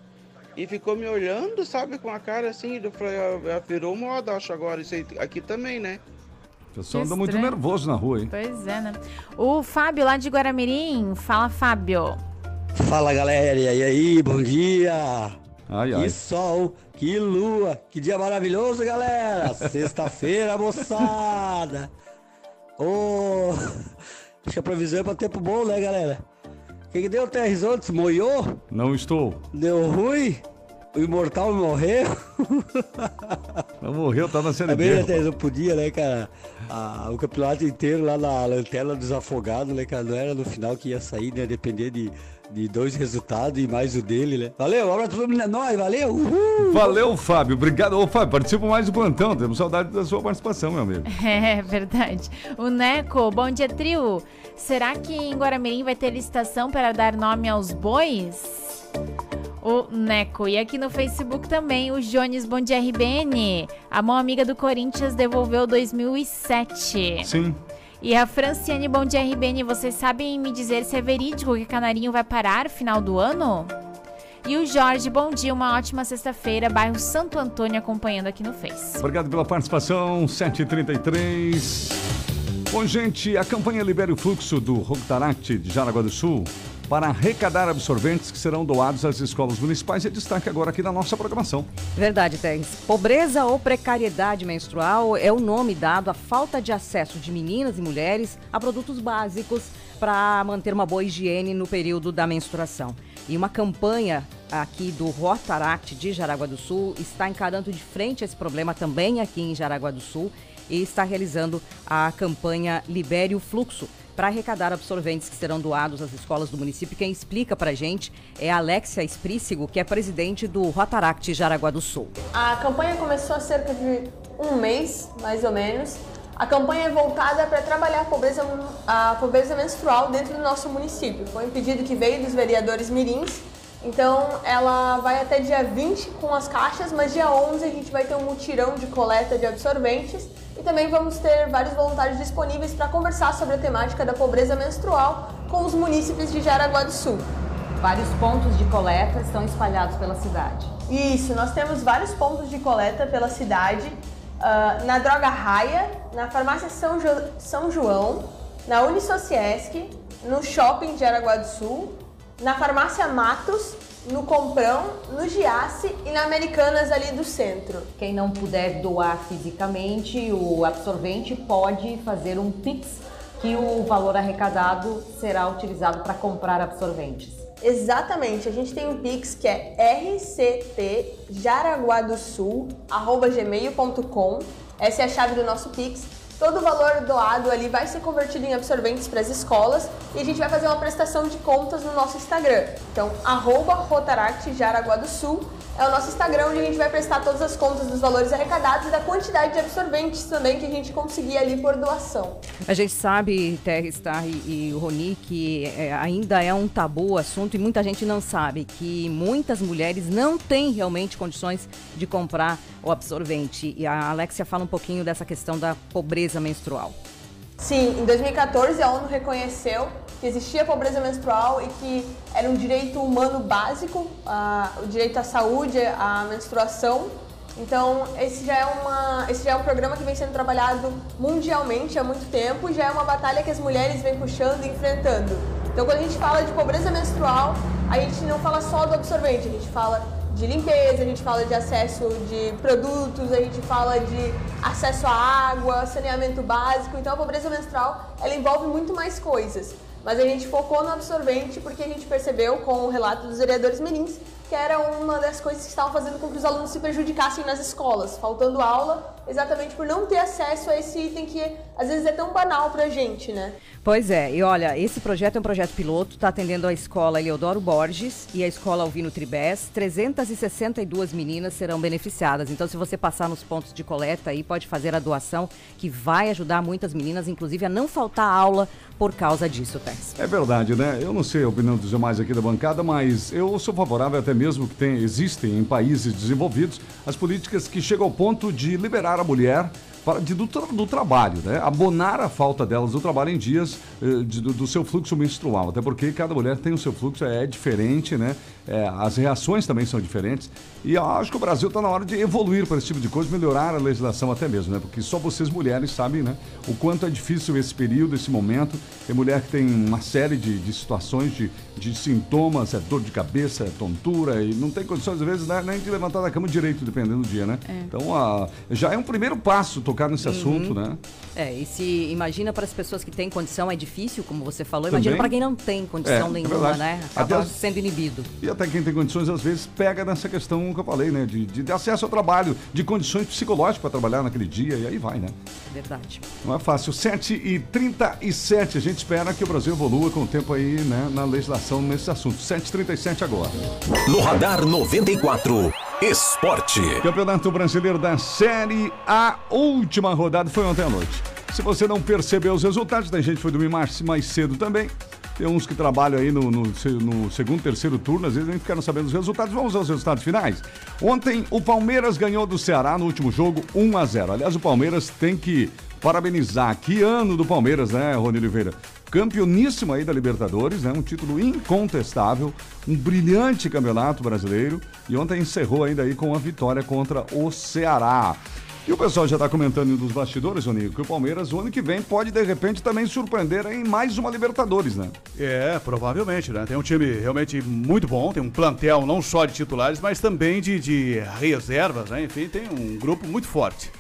E ficou me olhando, sabe, com a cara assim. Eu falei, ah, virou moda, acho agora. Isso aí, aqui também, né? O pessoal Que anda muito nervoso na rua, hein? Pois é, né? O Fábio lá de Guaramirim. Fala, Fábio. Fala galera, e aí, bom dia! Ai, que ai. sol, que lua, que dia maravilhoso, galera! Sexta-feira, (laughs) moçada! Ô, acho que a previsão é pra tempo bom, né, galera? Que, que deu, Terres ontem? Moiou? Não estou. Deu ruim? O imortal morreu? (laughs) Não morreu, tá na Série Também, né, B. Terres, não podia, né, cara? Ah, o campeonato inteiro lá na lanterna dos afogados, né, cara? Não era no final que ia sair, né? Depender de, de dois resultados e mais o dele, né? Valeu, um abraço pra todo mundo, é nóis, valeu! Uhul! Valeu, Fábio. Obrigado. Ô, Fábio, participa mais do plantão. Temos saudade da sua participação, meu amigo. (laughs) É verdade. O Neco, bom dia, trio. Será que em Guaramirim vai ter licitação para dar nome aos bois? O Neco. E aqui no Facebook também, o Jones, bom dia, RBN. A mão amiga do Corinthians devolveu 2007. Sim. E a Franciane, bom dia, RBN. Vocês sabem me dizer se é verídico que Canarinho vai parar final do ano? E o Jorge, bom dia, uma ótima sexta-feira, bairro Santo Antônio, acompanhando aqui no Face. Obrigado pela participação. 7h33. Bom, gente, a campanha Libere o Fluxo do Rotaract de Jaraguá do Sul para arrecadar absorventes que serão doados às escolas municipais é destaque agora aqui na nossa programação. Verdade, Teres. Pobreza ou precariedade menstrual é o nome dado à falta de acesso de meninas e mulheres a produtos básicos para manter uma boa higiene no período da menstruação. E uma campanha aqui do Rotaract de Jaraguá do Sul está encarando de frente esse problema também aqui em Jaraguá do Sul e está realizando a campanha Libere o Fluxo para arrecadar absorventes que serão doados às escolas do município. Quem explica para a gente é a Alexia Esprícigo, que é presidente do Rotaract Jaraguá do Sul. A campanha começou há cerca de um mês, mais ou menos. A campanha é voltada para trabalhar a pobreza, a pobreza menstrual dentro do nosso município. Foi um pedido que veio dos vereadores mirins. Então ela vai até dia 20 com as caixas, mas dia 11 a gente vai ter um mutirão de coleta de absorventes e também vamos ter vários voluntários disponíveis para conversar sobre a temática da pobreza menstrual com os munícipes de Jaraguá do Sul. Vários pontos de coleta estão espalhados pela cidade. Isso, nós temos vários pontos de coleta pela cidade, ah, na Droga Raia, na Farmácia São, Jo- São João, na Unisociesc, no Shopping de Araguá do Sul, na Farmácia Matos, no Comprão, no Giasse e na Americanas ali do centro. Quem não puder doar fisicamente o absorvente pode fazer um Pix que o valor arrecadado será utilizado para comprar absorventes. Exatamente, a gente tem um Pix que é rctjaraguadosul.gmail.com Essa é a chave do nosso Pix. Todo o valor doado ali vai ser convertido em absorventes para as escolas e a gente vai fazer uma prestação de contas no nosso Instagram. Então, arroba Rotaract Jaraguá do Sul é o nosso Instagram, onde a gente vai prestar todas as contas dos valores arrecadados e da quantidade de absorventes também que a gente conseguir ali por doação. A gente sabe, Terry Star e, e o Roni, que é, ainda é um tabu o assunto e muita gente não sabe que muitas mulheres não têm realmente condições de comprar o absorvente. E a Alexia fala um pouquinho dessa questão da pobreza menstrual. Sim, em 2014 a ONU reconheceu que existia pobreza menstrual e que era um direito humano básico, ah, o direito à saúde, à menstruação. Então, esse já, é uma, esse já é um programa que vem sendo trabalhado mundialmente há muito tempo e já é uma batalha que as mulheres vêm puxando e enfrentando. Então, quando a gente fala de pobreza menstrual, a gente não fala só do absorvente, a gente fala de limpeza, a gente fala de acesso de produtos, a gente fala de acesso à água, saneamento básico. Então a pobreza menstrual, ela envolve muito mais coisas. Mas a gente focou no absorvente porque a gente percebeu com o relato dos vereadores mirins que era uma das coisas que estavam fazendo com que os alunos se prejudicassem nas escolas, faltando aula, exatamente por não ter acesso a esse item que às vezes é tão banal pra gente, né? Pois é, e olha, esse projeto é um projeto piloto, está atendendo a escola Eleodoro Borges e a escola Alvino Tribés. 362 meninas serão beneficiadas. Então, se você passar nos pontos de coleta aí, pode fazer a doação, que vai ajudar muitas meninas, inclusive, a não faltar aula por causa disso, Tess. É verdade, né? Eu não sei a opinião dos demais aqui da bancada, mas eu sou favorável até mesmo que tem, existem em países desenvolvidos as políticas que chegam ao ponto de liberar a mulher para, de, do, tra- do trabalho, né? Abonar a falta delas do trabalho em dias eh, de- do, do seu fluxo menstrual. Até porque cada mulher tem o seu fluxo, é diferente, né? É, as reações também são diferentes. E eu acho que o Brasil está na hora de evoluir para esse tipo de coisa, melhorar a legislação até mesmo, né? Porque só vocês mulheres sabem, né? O quanto é difícil esse período, esse momento. Tem mulher que tem uma série de, de situações, de, de sintomas, é dor de cabeça, é tontura, e não tem condições, às vezes, né, nem de levantar da cama direito, dependendo do dia, né? É. Então, a, já é um primeiro passo tocar nesse Uhum. assunto, né? É, e se imagina para as pessoas que têm condição é difícil, como você falou, imagina para quem não tem condição É, é nenhuma, verdade. né? Acaba as- sendo inibido. E até quem tem condições, às vezes, pega nessa questão que eu falei, né? De, de, de acesso ao trabalho, de condições psicológicas para trabalhar naquele dia, e aí vai, né? Verdade. Não é fácil. 7 e 37 a gente espera que o Brasil evolua com o tempo aí, né? Na legislação nesse assunto. 7h37 agora. No Radar 94, Esporte. Campeonato Brasileiro da Série A, última rodada foi ontem à noite. Se você não percebeu os resultados, tem gente que foi dormir mais, mais cedo também. Tem uns que trabalham aí no, no no segundo, terceiro turno, às vezes nem ficaram sabendo os resultados. Vamos aos resultados finais. Ontem, o Palmeiras ganhou do Ceará no último jogo 1 a 0 Aliás, o Palmeiras tem que parabenizar. Que ano do Palmeiras, né, Rony Oliveira? Campeoníssimo aí da Libertadores, né? Um título incontestável, um brilhante campeonato brasileiro. E ontem encerrou ainda aí com a vitória contra o Ceará. E o pessoal já está comentando dos bastidores, Ronico, que o Palmeiras, o ano que vem, pode de repente também surpreender em mais uma Libertadores, né? É, provavelmente, né? Tem um time realmente muito bom, tem um plantel não só de titulares, mas também de, de reservas, né? Enfim, tem um grupo muito forte.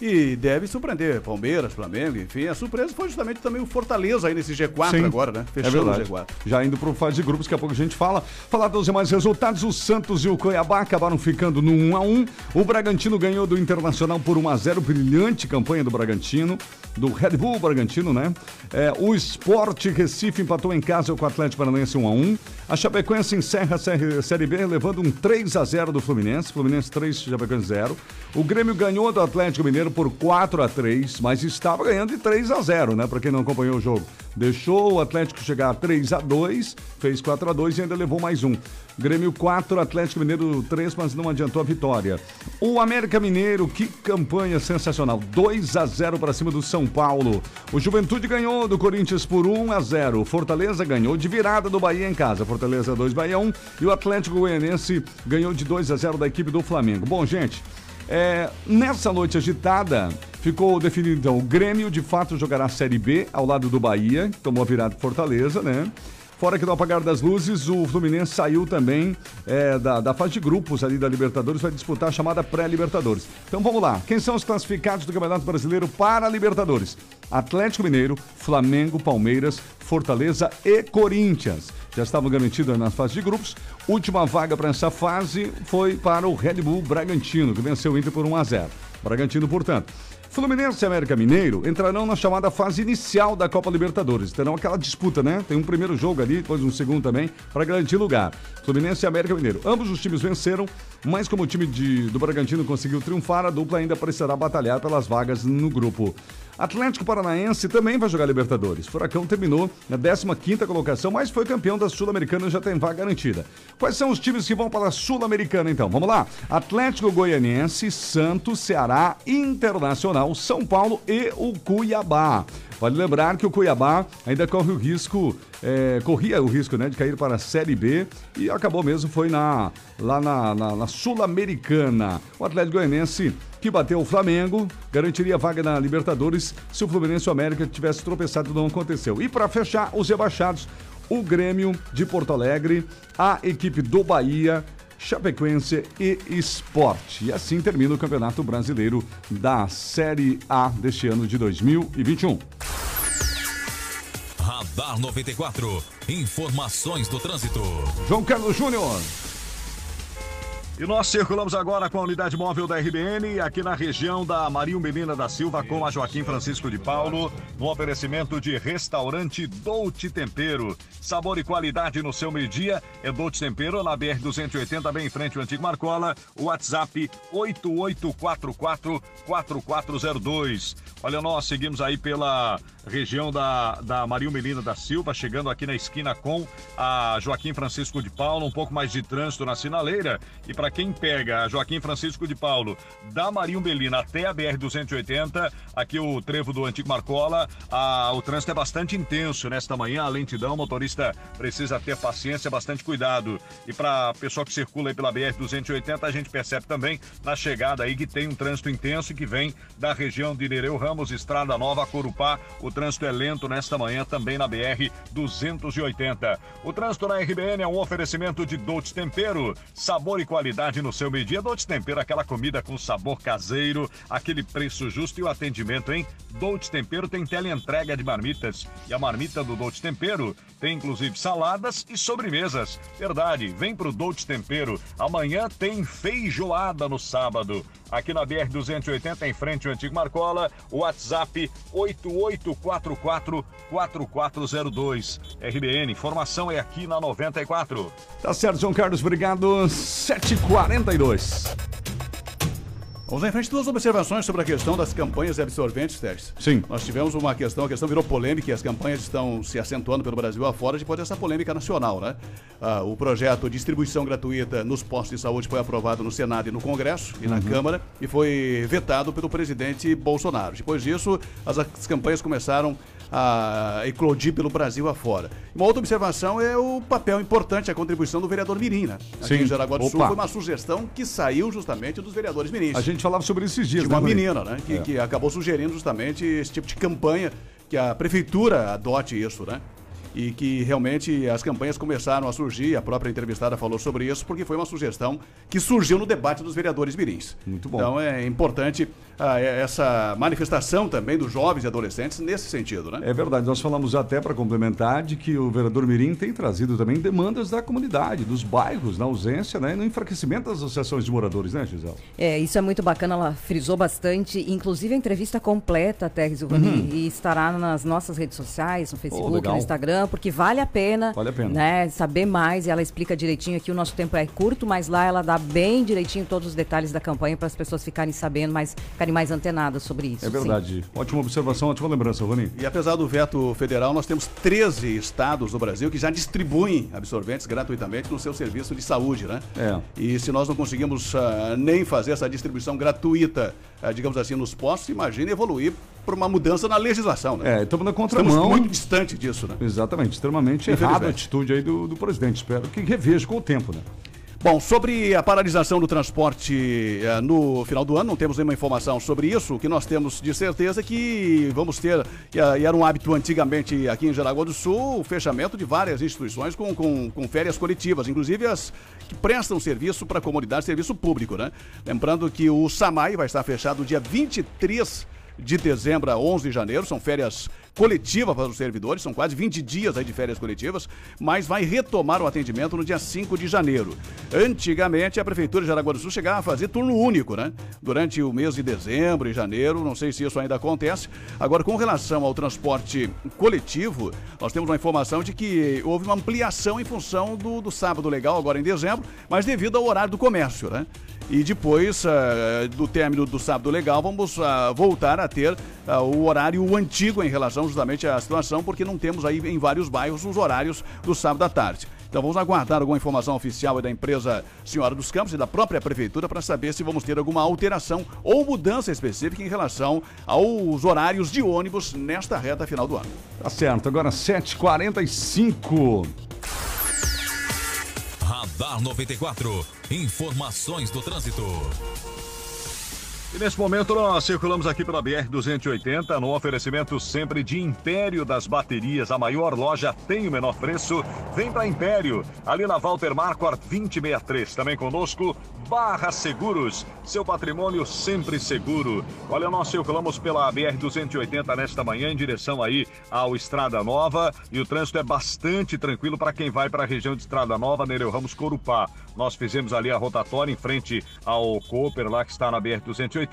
E deve surpreender Palmeiras, Flamengo, enfim. A surpresa foi justamente também o Fortaleza aí nesse G4 Sim, agora, né? é Fechando o verdade. G4. Já indo para o fase de grupos, daqui a pouco a gente fala. Falar dos demais resultados, o Santos e o Cuiabá acabaram ficando no 1 a 1 O Bragantino ganhou do Internacional por 1 a 0 Brilhante campanha do Bragantino, do Red Bull Bragantino, né? É, o Sport Recife empatou em casa com o Atlético Paranaense 1 a 1 A Chapecoense encerra a Série- Série B levando um 3 a 0 do Fluminense. Fluminense 3, Chapecoense 0. O Grêmio ganhou do Atlético Mineiro por 4 a 3 mas estava ganhando de 3 a 0 né? Para quem não acompanhou o jogo. Deixou o Atlético chegar a 3 a 2 fez 4 a 2 e ainda levou mais um. Grêmio 4, Atlético Mineiro 3, mas não adiantou a vitória. O América Mineiro, que campanha sensacional. 2 a 0 para cima do São Paulo. O Juventude ganhou do Corinthians por 1 a 0. O Fortaleza ganhou de virada do Bahia em casa. Fortaleza 2, Bahia 1. E o Atlético Goianense ganhou de 2 a 0 da equipe do Flamengo. Bom, gente, é, nessa noite agitada, ficou definido então, o Grêmio de fato jogará a Série B ao lado do Bahia, que tomou a virada de Fortaleza, né? Fora que no apagar das luzes, o Fluminense saiu também é, da, da fase de grupos ali da Libertadores, vai disputar a chamada pré-Libertadores. Então vamos lá, quem são os classificados do Campeonato Brasileiro para a Libertadores? Atlético Mineiro, Flamengo, Palmeiras, Fortaleza e Corinthians. Já estavam garantidos na fase de grupos. Última vaga para essa fase foi para o Red Bull Bragantino, que venceu o Inter por 1 a 0. Bragantino, portanto. Fluminense e América Mineiro entrarão na chamada fase inicial da Copa Libertadores. Terão aquela disputa, né? Tem um primeiro jogo ali, depois um segundo também, para garantir lugar. Fluminense e América Mineiro. Ambos os times venceram, mas como o time de- do Bragantino conseguiu triunfar, a dupla ainda precisará batalhar pelas vagas no grupo. Atlético Paranaense também vai jogar Libertadores. Furacão terminou na 15ª colocação, mas foi campeão da Sul-Americana e já tem vaga garantida. Quais são os times que vão para a Sul-Americana então? Vamos lá. Atlético Goianiense, Santos, Ceará, Internacional, São Paulo e o Cuiabá. Vale lembrar que o Cuiabá ainda corre o risco, é, corria o risco né, de cair para a Série B e acabou mesmo, foi na, lá na, na- na Sul-Americana. O Atlético Goianiense que bateu o Flamengo, garantiria vaga na Libertadores se o Fluminense e o América tivesse tropeçado não aconteceu. E para fechar, os rebaixados, o Grêmio de Porto Alegre, a equipe do Bahia, Chapecoense e Esporte. E assim termina o Campeonato Brasileiro da Série A deste ano de 2021. Radar 94. Informações do trânsito. João Carlos Júnior. E nós circulamos agora com a unidade móvel da RBN, aqui na região da Marinho Menina da Silva, com a Joaquim Francisco de Paulo, no oferecimento de restaurante Dolce Tempero. Sabor e qualidade no seu meio-dia é Dolce Tempero, na BR-280, bem em frente ao Antigo Marcola. O WhatsApp 8844-4402. Olha, nós seguimos aí pela região da, da Marinho Melina da Silva, chegando aqui na esquina com a Joaquim Francisco de Paulo, um pouco mais de trânsito na sinaleira. E quem pega a Joaquim Francisco de Paulo da Marinho Melina até a BR-280, aqui o trevo do Antigo Marcola, a- o trânsito é bastante intenso nesta manhã, a lentidão, o motorista precisa ter paciência, bastante cuidado. E para pessoal que circula aí pela BR-280, a gente percebe também na chegada aí que tem um trânsito intenso e que vem da região de Nereu Ramos, Estrada Nova, Corupá. O trânsito é lento nesta manhã também na BR-280. O trânsito na RBN é um oferecimento de Dolce Tempero, sabor e qualidade no seu meio-dia. Dolce Tempero, aquela comida com sabor caseiro, aquele preço justo e o atendimento, hein? Dolce Tempero tem teleentrega de marmitas. E a marmita do Dolce Tempero tem inclusive saladas e sobremesas. Verdade, vem pro Dolce Tempero. Amanhã tem feijoada no sábado. Aqui na BR-280, em frente ao Antigo Marcola, o WhatsApp 8844-4402. RBN, informação é aqui na 94. Tá certo, João Carlos, obrigado. 7h42. Vamos em frente duas observações sobre a questão das campanhas de absorventes, Teres. Sim. Nós tivemos uma questão, a questão virou polêmica e as campanhas estão se acentuando pelo Brasil afora depois dessa polêmica nacional, né? Ah, o projeto de distribuição gratuita nos postos de saúde foi aprovado no Senado e no Congresso e na Uhum. Câmara e foi vetado pelo presidente Bolsonaro. Depois disso, as, as campanhas começaram a eclodir pelo Brasil afora. Uma outra observação é o papel importante, a contribuição do vereador Mirim, né? Aqui Sim. em Jaraguá do Sul Opa. foi uma sugestão que saiu justamente dos vereadores Mirins. A gente falava sobre esses dias, de uma né, menina, né? Que, É. que acabou sugerindo justamente esse tipo de campanha, que a prefeitura adote isso, né? E que realmente as campanhas começaram a surgir, a própria entrevistada falou sobre isso, porque foi uma sugestão que surgiu no debate dos vereadores mirins. Muito bom. Então é importante ah, é- essa manifestação também dos jovens e adolescentes nesse sentido, né? É verdade, nós falamos até para complementar de que o vereador Mirim tem trazido também demandas da comunidade, dos bairros, na ausência né, e no enfraquecimento das associações de moradores, né, Gisele? É, isso é muito bacana, ela frisou bastante, inclusive a entrevista completa, Terres e Rony, Uhum. e estará nas nossas redes sociais, no Facebook, legal. no Instagram, porque vale a pena, Vale a pena. né, saber mais, e ela explica direitinho aqui, o nosso tempo é curto, mas lá ela dá bem direitinho todos os detalhes da campanha para as pessoas ficarem sabendo, mais, ficarem mais antenadas sobre isso. É sim. verdade. Ótima observação, ótima lembrança, Rony. E apesar do veto federal, nós temos 13 estados no Brasil que já distribuem absorventes gratuitamente no seu serviço de saúde, né? É. E se nós não conseguimos ah, nem fazer essa distribuição gratuita, ah, digamos assim, nos postos, imagine evoluir para uma mudança na legislação, né? É, estamos na contramão. Estamos muito distante disso, né? Exatamente, extremamente errada a atitude aí do, do presidente. Espero que reveja com o tempo, né? Bom, sobre a paralisação do transporte eh, no final do ano, não temos nenhuma informação sobre isso. O que nós temos de certeza é que vamos ter, e ah, e era um hábito antigamente aqui em Jaraguá do Sul, o fechamento de várias instituições com, com, com férias coletivas, inclusive as que prestam serviço para a comunidade, serviço público, né? Lembrando que o SAMAI vai estar fechado dia 23 de dezembro a 11 de janeiro, são férias coletivas para os servidores, são quase 20 dias aí de férias coletivas, mas vai retomar o atendimento no dia 5 de janeiro. Antigamente, a Prefeitura de Jaraguá do Sul chegava a fazer turno único, né? Durante o mês de dezembro e janeiro, não sei se isso ainda acontece. Agora, com relação ao transporte coletivo, nós temos uma informação de que houve uma ampliação em função do, do sábado legal, agora em dezembro, mas devido ao horário do comércio, né? E depois ah, do término do sábado legal, vamos ah, voltar a ter ah, o horário antigo em relação justamente à situação, porque não temos aí em vários bairros os horários do sábado à tarde. Então vamos aguardar alguma informação oficial da empresa Senhora dos Campos e da própria prefeitura para saber se vamos ter alguma alteração ou mudança específica em relação aos horários de ônibus nesta reta final do ano. Tá certo, agora 7h45. Radar 94. Informações do trânsito. E nesse momento nós circulamos aqui pela BR-280 no oferecimento sempre de Império das Baterias. A maior loja tem o menor preço. Vem para Império, ali na Walter Marquardt 2063. Também conosco, Barra Seguros, seu patrimônio sempre seguro. Olha, nós circulamos pela BR-280 nesta manhã em direção aí ao Estrada Nova e o trânsito é bastante tranquilo para quem vai para a região de Estrada Nova, Nereu Ramos Corupá. Nós fizemos ali a rotatória em frente ao Cooper, lá que está na BR-280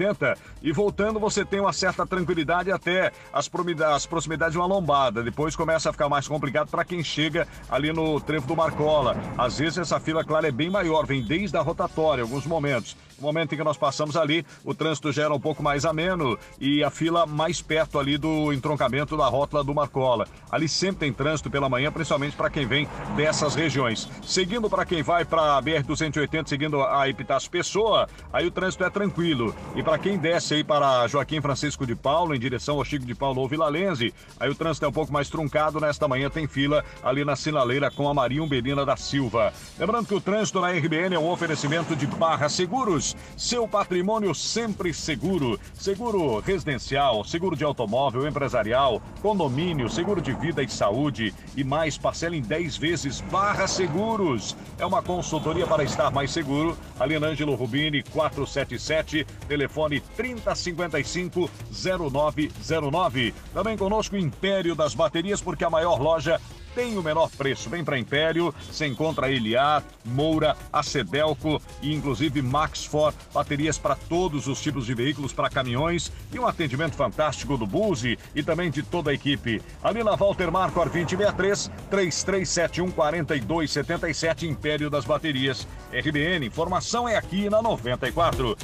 e voltando você tem uma certa tranquilidade até as, as proximidades de uma lombada. Depois começa a ficar mais complicado para quem chega ali no trevo do Marcola. Às vezes essa fila, claro, é bem maior, vem desde a rotatória, alguns momentos. No momento em que nós passamos ali, o trânsito já era um pouco mais ameno e a fila mais perto ali do entroncamento da rótula do Marcola. Ali sempre tem trânsito pela manhã, principalmente para quem vem dessas regiões. Seguindo para quem vai para a BR-280, seguindo a Epitácio Pessoa, aí o trânsito é tranquilo. E para quem desce aí para Joaquim Francisco de Paulo, em direção ao Chico de Paulo ou Vila Lense, aí o trânsito é um pouco mais truncado. Nesta manhã tem fila ali na sinaleira com a Maria Umbelina da Silva. Lembrando que o trânsito na RBN é um oferecimento de Barra Seguros, seu patrimônio sempre seguro. Seguro residencial, seguro de automóvel, empresarial, condomínio, seguro de vida e saúde e mais parcela em 10 vezes Barra Seguros. É uma consultoria para estar mais seguro. Ali na Ângelo Rubini, 477, telefone 3055 0909. Também conosco Império das Baterias, porque a maior loja tem o menor preço. Vem para Império, você encontra Eliar, Moura, Acedelco e inclusive Maxfor, baterias para todos os tipos de veículos, para caminhões e um atendimento fantástico do Buzi e também de toda a equipe. Ali na Walter Marcor 2063 3371 4277 Império das Baterias. RBN, informação é aqui na 94.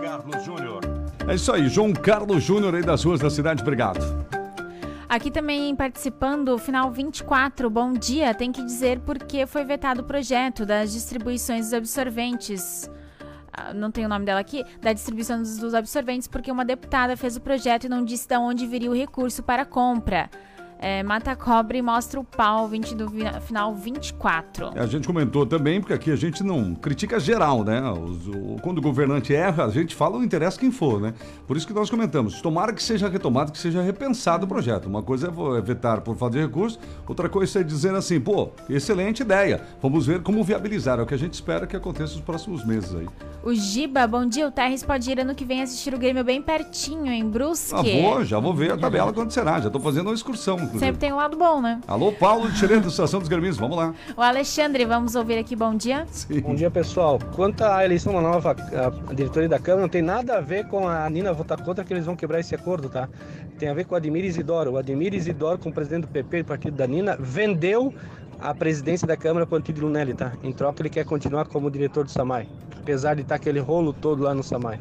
Carlos Júnior. É isso aí, João Carlos Júnior aí das ruas da cidade, obrigado. Aqui também participando, final 24, bom dia. Tem que dizer porque foi vetado o projeto das distribuições dos absorventes. Ah, Não tem o nome dela aqui, da distribuição dos dos absorventes, porque uma deputada fez o projeto e não disse de onde viria o recurso para a compra. É, Mata Cobre mostra o pau 20 do final 24. A gente comentou também, porque aqui a gente não critica geral, né? Os- o- quando o governante erra, a gente fala, não interessa quem for, né? Por isso que nós comentamos. Tomara que seja retomado, que seja repensado o projeto. Uma coisa é é vetar por falta de recurso, outra coisa é dizer assim, pô, excelente ideia. Vamos ver como viabilizar. É o que a gente espera que aconteça nos próximos meses aí. O Giba, bom dia. O Terres pode ir ano que vem assistir o Grêmio bem pertinho, em Brusque. Ah, vou, já vou ver a tabela quando será. Já tô fazendo uma excursão. Sempre tem um lado bom, né? Alô, Paulo de da Estação dos Gremistas, vamos lá. O Alexandre, vamos ouvir aqui, bom dia. Bom dia, pessoal. Quanto à eleição da nova a, diretoria da Câmara, não tem nada a ver com a Nina votar contra que eles vão quebrar esse acordo, tá? Tem a ver com o Ademir Isidoro. O Ademir Isidoro, como presidente do PP, do partido da Nina, vendeu a presidência da Câmara para o Antônio Lunelli, tá? Em troca, ele quer continuar como diretor do SAMAI, apesar de estar aquele rolo todo lá no SAMAI.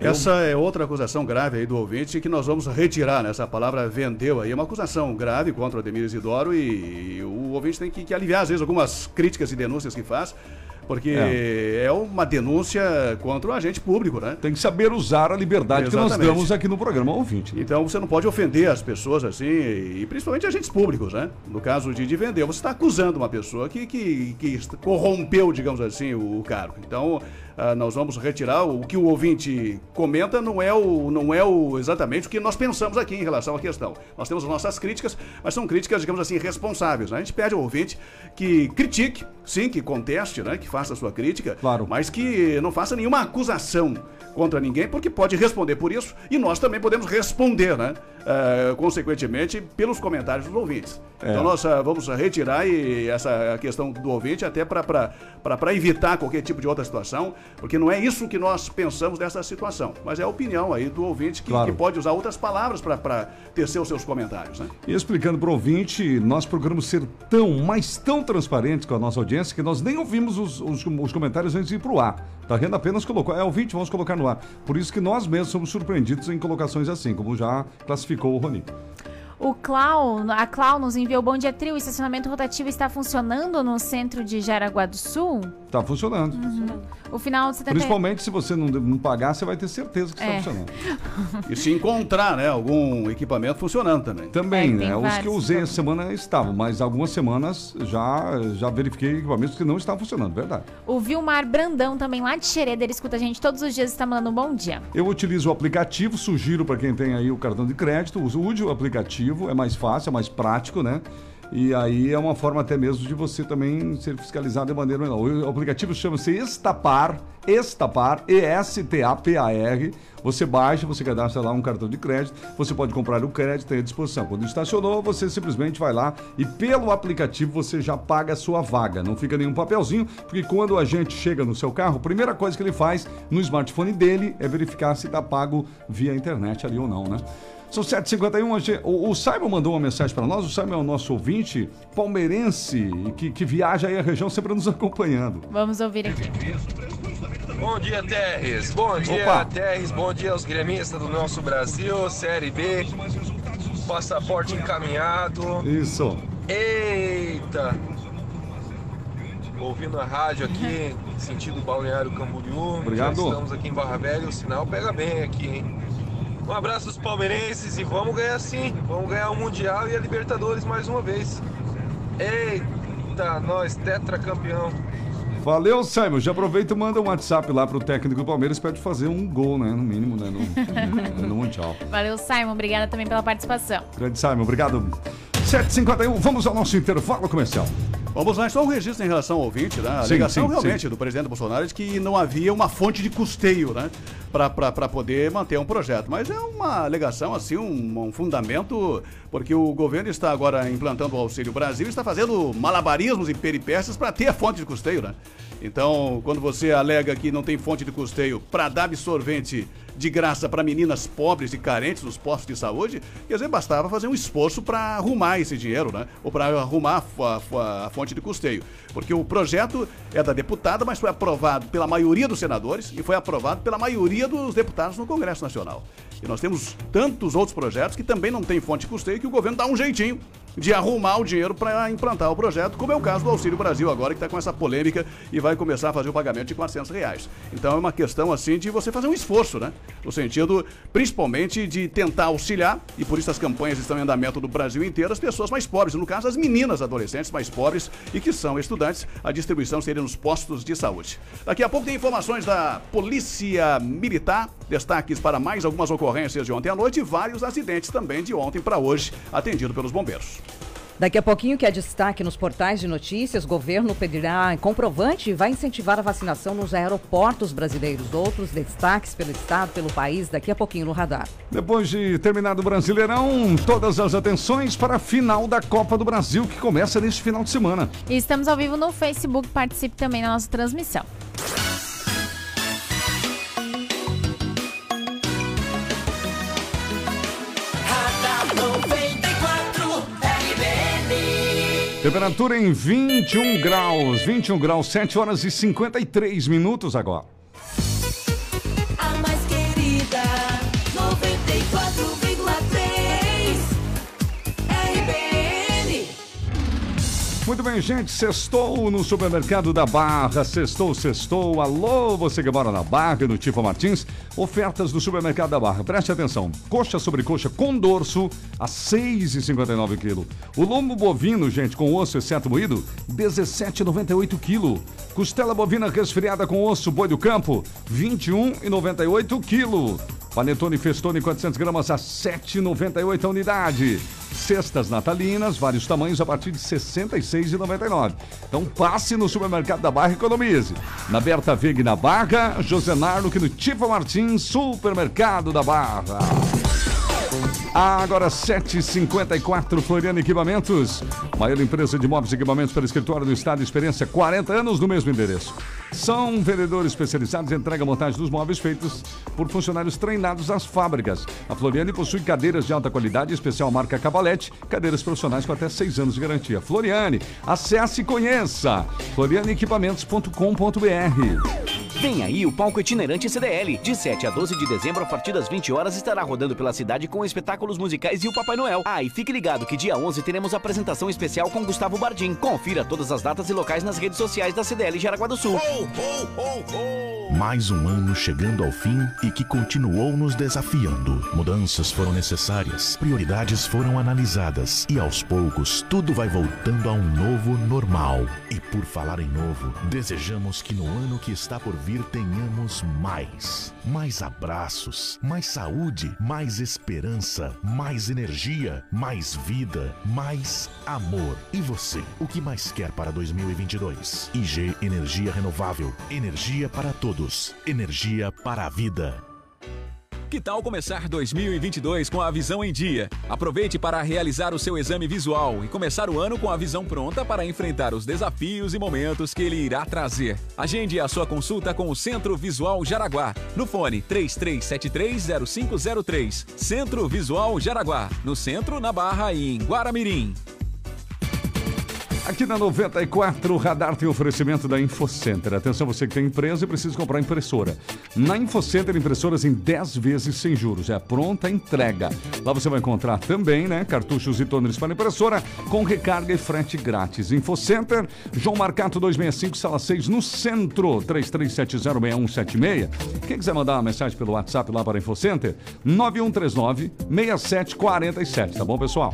Essa é outra acusação grave aí do ouvinte que nós vamos retirar, né? Essa palavra vendeu aí. É uma acusação grave contra o Ademir Isidoro e o ouvinte tem que, que aliviar, às vezes, algumas críticas e denúncias que faz, porque é, É. uma denúncia contra o agente público, né? Tem que saber usar a liberdade que nós Exatamente. damos aqui no programa ao ouvinte. Então você não pode ofender as pessoas assim, e principalmente agentes públicos, né? No caso de, de vender, você está acusando uma pessoa que, que, que corrompeu, digamos assim, o, o cargo. Então ah, nós vamos retirar o que o ouvinte comenta não é o não é o exatamente o que nós pensamos aqui em relação à questão. Nós temos as nossas críticas, mas são críticas, digamos assim, responsáveis. né? A gente pede ao ouvinte que critique, sim, que conteste, né, que faça a sua crítica, claro. mas que não faça nenhuma acusação contra ninguém, porque pode responder por isso e nós também podemos responder, né? eh, consequentemente, pelos comentários dos ouvintes. É. Então nós ah, vamos retirar e essa questão do ouvinte até para evitar qualquer tipo de outra situação, porque não é isso que nós pensamos dessa situação, mas é a opinião aí do ouvinte que, Claro. que pode usar outras palavras para tecer os seus comentários. Né? E explicando para o ouvinte, nós procuramos ser tão, mas tão transparentes com a nossa audiência que nós nem ouvimos os, os- os comentários antes de ir para o ar. Tá vendo? Apenas colocou. É ouvinte, vamos colocar no ar. Por isso que nós mesmos somos surpreendidos em colocações assim, como já classificou o Rony. O Clau, a Clau nos enviou bom dia trio. O estacionamento rotativo está funcionando no centro de Jaraguá do Sul? Tá funcionando. Uhum. O final de 70... Principalmente se você não, não pagar, você vai ter certeza que É. está funcionando. (laughs) E se encontrar né, algum equipamento funcionando também. Também, É, né? Os que eu usei essa semana estavam, mas algumas semanas já, já verifiquei equipamentos que não estavam funcionando, verdade. O Vilmar Brandão, também lá de Xereda, ele escuta a gente todos os dias e está mandando um bom dia. Eu utilizo o aplicativo, sugiro para quem tem aí o cartão de crédito, use o aplicativo, é mais fácil, é mais prático, né? E aí é uma forma até mesmo de você também ser fiscalizado de maneira melhor. O aplicativo chama-se Estapar, Estapar, E-S-T-A-P-A-R. Você baixa, você cadastra lá um cartão de crédito, você pode comprar o crédito à disposição. Quando estacionou, você simplesmente vai lá e pelo aplicativo você já paga a sua vaga. Não fica nenhum papelzinho, porque quando a gente chega no seu carro, a primeira coisa que ele faz no smartphone dele é verificar se está pago via internet ali ou não, né? São 7h51. a gente- O, o Simon mandou uma mensagem para nós. O Simon é o nosso ouvinte palmeirense que, que viaja aí a região sempre nos acompanhando. Vamos ouvir aqui. Bom dia, Terres. Bom dia, Opa. Terres. Bom dia aos gremistas do nosso Brasil, Série B. Passaporte encaminhado. Isso. Eita! Ouvindo a rádio aqui, sentido Balneário Camboriú. Obrigado. Já estamos aqui em Barra Velha, o sinal pega bem aqui, hein? Um abraço dos palmeirenses e vamos ganhar sim. Vamos ganhar o Mundial e a Libertadores mais uma vez. Eita, nós, tetracampeão. Valeu, Simon. Já aproveita e manda um WhatsApp lá pro técnico do Palmeiras pede fazer um gol, né? No mínimo, né? No, no Mundial. Valeu, Simon. Obrigada também pela participação. Grande Simon, obrigado. 7h51, vamos ao nosso intervalo comercial. Vamos lá, só um registro em relação ao ouvinte, né? A Sim, alegação sim, realmente sim. do presidente Bolsonaro de que não havia uma fonte de custeio, né? Para poder manter um projeto. Mas é uma alegação, assim, um, um fundamento, porque o governo está agora implantando o Auxílio Brasil e está fazendo malabarismos e peripécias para ter a fonte de custeio, né? Então, quando você alega que não tem fonte de custeio para dar absorvente de graça para meninas pobres e carentes nos postos de saúde, quer dizer, bastava fazer um esforço para arrumar esse dinheiro, né? Ou para arrumar a a a fonte de custeio. Porque o projeto é da deputada, mas foi aprovado pela maioria dos senadores e foi aprovado pela maioria dos deputados no Congresso Nacional. E nós temos tantos outros projetos que também não têm fonte de custeio que o governo dá um jeitinho de arrumar o dinheiro para implantar o projeto, como é o caso do Auxílio Brasil agora, que está com essa polêmica e vai começar a fazer o pagamento de 400 reais. Então é uma questão assim de você fazer um esforço, né? No sentido, principalmente, de tentar auxiliar, e por isso as campanhas estão em andamento no Brasil inteiro, as pessoas mais pobres, no caso as meninas adolescentes mais pobres e que são estudantes, a distribuição seria nos postos de saúde. Daqui a pouco tem informações da Polícia Militar, destaques para mais algumas ocorrências de ontem à noite e vários acidentes também de ontem para hoje, atendido pelos bombeiros. Daqui a pouquinho, que é destaque nos portais de notícias, governo pedirá comprovante e vai incentivar a vacinação nos aeroportos brasileiros. Outros destaques pelo Estado, pelo país, daqui a pouquinho no radar. Depois de terminado o Brasileirão, todas as atenções para a final da Copa do Brasil, que começa neste final de semana. E estamos ao vivo no Facebook. Participe também na nossa transmissão. Temperatura em 21 graus, 21 graus, 7 horas e 53 minutos agora. Muito bem, gente. Sextou no supermercado da Barra. Sextou, sextou. Alô, você que mora na Barra no Tifa Martins. Ofertas do supermercado da Barra. Preste atenção. Coxa sobre coxa com dorso a 6,59 kg. O lombo bovino, gente, com osso exceto moído, 17,98 kg. Costela bovina resfriada com osso boi do campo, 21,98 kg. Panetone Festone 400 gramas a 7,98 a unidade. Cestas natalinas, vários tamanhos a partir de R$ 66,99. Então passe no supermercado da Barra e economize. Na Berta Veg na Barra, Josenardo que no Tifa Martins, supermercado da Barra. Agora 7h54, Floriano Equipamentos. Maior empresa de móveis e equipamentos para escritório do estado, experiência 40 anos no mesmo endereço. São vendedores especializados em entrega e montagem dos móveis feitos por funcionários treinados nas fábricas. A Floriane possui cadeiras de alta qualidade, especial marca Cavalete, cadeiras profissionais com até 6 anos de garantia. Floriane, acesse e conheça florianeequipamentos.com.br. Vem aí o palco itinerante CDL. De 7 a 12 de dezembro, a partir das 20 horas, estará rodando pela cidade com espetáculos musicais e o Papai Noel. Ah, e fique ligado que dia 11 teremos apresentação especial com Gustavo Bardim. Confira todas as datas e locais nas redes sociais da CDL Jaraguá do Sul. Mais um ano chegando ao fim e que continuou nos desafiando. Mudanças foram necessárias, prioridades foram analisadas e aos poucos tudo vai voltando a um novo normal. E por falar em novo, desejamos que no ano que está por vir tenhamos mais. Mais abraços, mais saúde, mais esperança, mais energia, mais vida, mais amor. E você, o que mais quer para 2022? IG Energia Renovável. Energia para todos. Energia para a vida. Que tal começar 2022 com a visão em dia? Aproveite para realizar o seu exame visual e começar o ano com a visão pronta para enfrentar os desafios e momentos que ele irá trazer. Agende a sua consulta com o Centro Visual Jaraguá, no fone 33730503. Centro Visual Jaraguá, no centro, na Barra e em Guaramirim. Aqui na 94, o Radar tem oferecimento da InfoCenter. Atenção, você que tem empresa e precisa comprar impressora. Na InfoCenter, impressoras em 10 vezes sem juros. É pronta entrega. Lá você vai encontrar também, né, cartuchos e toners para impressora com recarga e frete grátis. InfoCenter, João Marcato 265, sala 6, no centro, 33706176. Quem quiser mandar uma mensagem pelo WhatsApp lá para a InfoCenter, 9139 6747, tá bom, pessoal?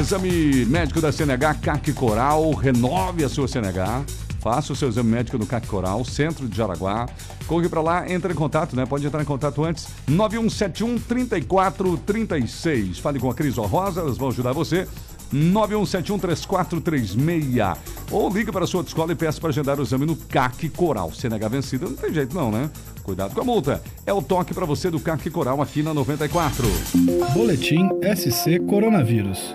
Exame médico da CNH CAC Coral, renove a sua CNH. Faça o seu exame médico no CAC Coral, centro de Jaraguá. Corre para lá, entre em contato, né? Pode entrar em contato antes. 9171 3436. Fale com a Cris Rosa, elas vão ajudar você. 9171 3436. Ou liga para a sua escola e peça para agendar o exame no CAC Coral. CNH vencida não tem jeito não, né? Cuidado com a multa. É o toque para você do CAC Coral aqui na 94. Boletim SC Coronavírus.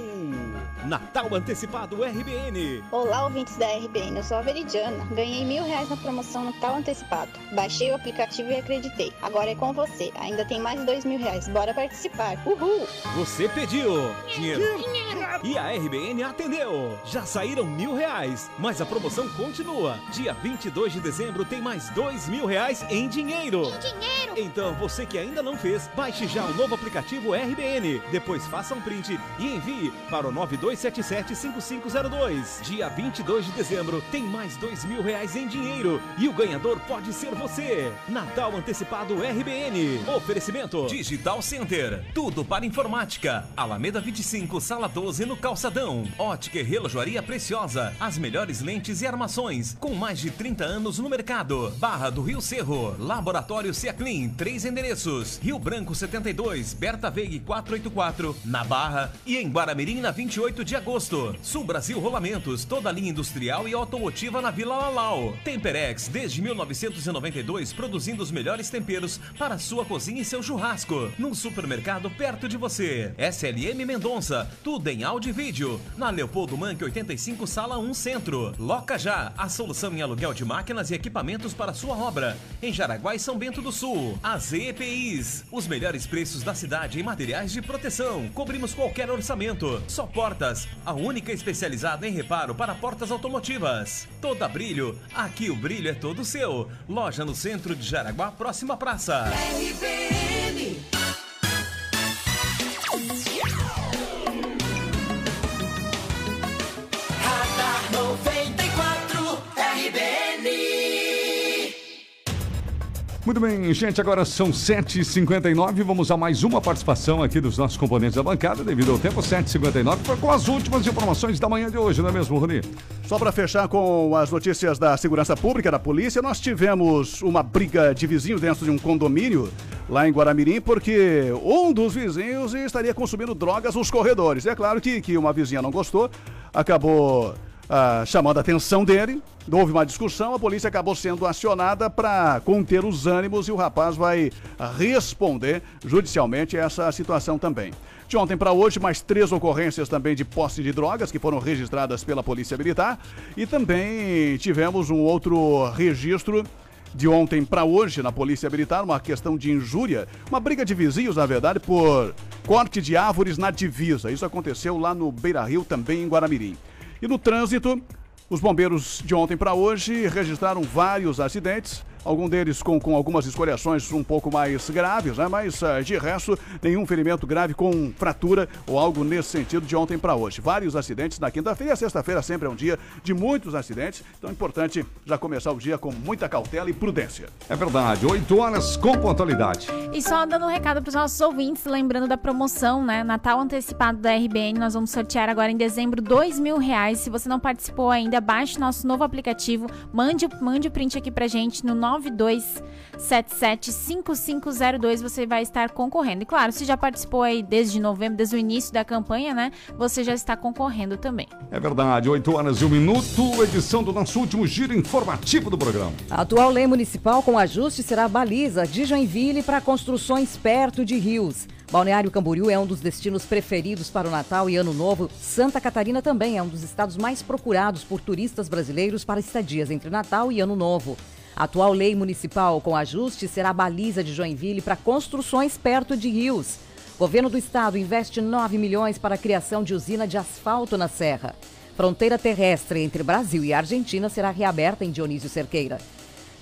Natal Antecipado RBN. Olá, ouvintes da RBN. Eu sou a Veridiana. Ganhei mil reais na promoção Natal Antecipado. Baixei o aplicativo e acreditei. Agora é com você. Ainda tem mais dois mil reais. Bora participar. Uhul! Você pediu dinheiro. E a RBN atendeu. Já saíram mil reais, mas a promoção continua. Dia 22 de dezembro tem mais dois mil reais em dinheiro. dinheiro! Então você que ainda não fez, baixe já o novo aplicativo RBN. Depois faça um print e envie para o 9277-5502. Dia 22 de dezembro tem mais dois mil reais em dinheiro e o ganhador pode ser você. Natal Antecipado RBN. Oferecimento Digital Center. Tudo para informática. Alameda 25, sala 12 no Calçadão. Ótica e Relojoaria Preciosa. As melhores lentes e armações. Com mais de 30 anos no mercado. Barra do Rio Cerro. Laboratório Ciaclin. Três endereços. Rio Branco 72. Berta Veig 484. Na Barra. E em Guaramirim na 28 de agosto. Sul Brasil Rolamentos. Toda linha industrial e automotiva na Vila Lalau. Temperex. Desde 1992 produzindo os melhores temperos para sua cozinha e seu churrasco. Num supermercado perto de você. SLM Mendonça. Tudo em áudio e vídeo. Na Leopoldo Manque 85, sala 1 Centro. Loca já, a solução em aluguel de máquinas e equipamentos para sua obra. Em Jaraguá e São Bento do Sul. AZ EPIs, os melhores preços da cidade em materiais de proteção. Cobrimos qualquer orçamento. Só portas, a única especializada em reparo para portas automotivas. Toda brilho, aqui o brilho é todo seu. Loja no centro de Jaraguá, próxima praça. RBN. Muito bem, gente, agora são 7h59. Vamos a mais uma participação aqui dos nossos componentes da bancada, devido ao tempo, 7h59, com as últimas informações da manhã de hoje, não é mesmo, Rony? Só para fechar com as notícias da segurança pública da polícia, nós tivemos uma briga de vizinhos dentro de um condomínio lá em Guaramirim, porque um dos vizinhos estaria consumindo drogas nos corredores. É claro que, que uma vizinha não gostou, acabou ah, chamando a atenção dele, houve uma discussão, a polícia acabou sendo acionada para conter os ânimos e o rapaz vai responder judicialmente essa situação também. De ontem para hoje, mais três ocorrências também de posse de drogas que foram registradas pela Polícia Militar e também tivemos um outro registro de ontem para hoje na Polícia Militar, uma questão de injúria, uma briga de vizinhos, na verdade, por corte de árvores na divisa. Isso aconteceu lá no Beira Rio, também em Guaramirim. E no trânsito, os bombeiros de ontem para hoje registraram vários acidentes, algum deles com, com algumas escoriações um pouco mais graves, né? mas ah, de resto, nenhum ferimento grave com fratura ou algo nesse sentido de ontem para hoje. Vários acidentes na quinta-feira e a sexta-feira sempre é um dia de muitos acidentes, então é importante já começar o dia com muita cautela e prudência. É verdade, 8 horas com pontualidade. E só dando um recado para os nossos ouvintes, lembrando da promoção, né? Natal antecipado da RBN, nós vamos sortear agora em dezembro dois mil reais. Se você não participou ainda, baixe nosso novo aplicativo, mande, mande o print aqui pra gente no 92775502, você vai estar concorrendo. E claro, se já participou aí desde novembro, desde o início da campanha, né? Você já está concorrendo também. É verdade, 8 horas e 1 minuto, edição do nosso último giro informativo do programa. A atual lei municipal com ajuste será a baliza de Joinville para construções perto de rios. Balneário Camboriú é um dos destinos preferidos para o Natal e Ano Novo. Santa Catarina também é um dos estados mais procurados por turistas brasileiros para estadias entre Natal e Ano Novo. A atual lei municipal com ajuste será a baliza de Joinville para construções perto de rios. Governo do estado investe 9 milhões para a criação de usina de asfalto na Serra. Fronteira terrestre entre Brasil e Argentina será reaberta em Dionísio Cerqueira.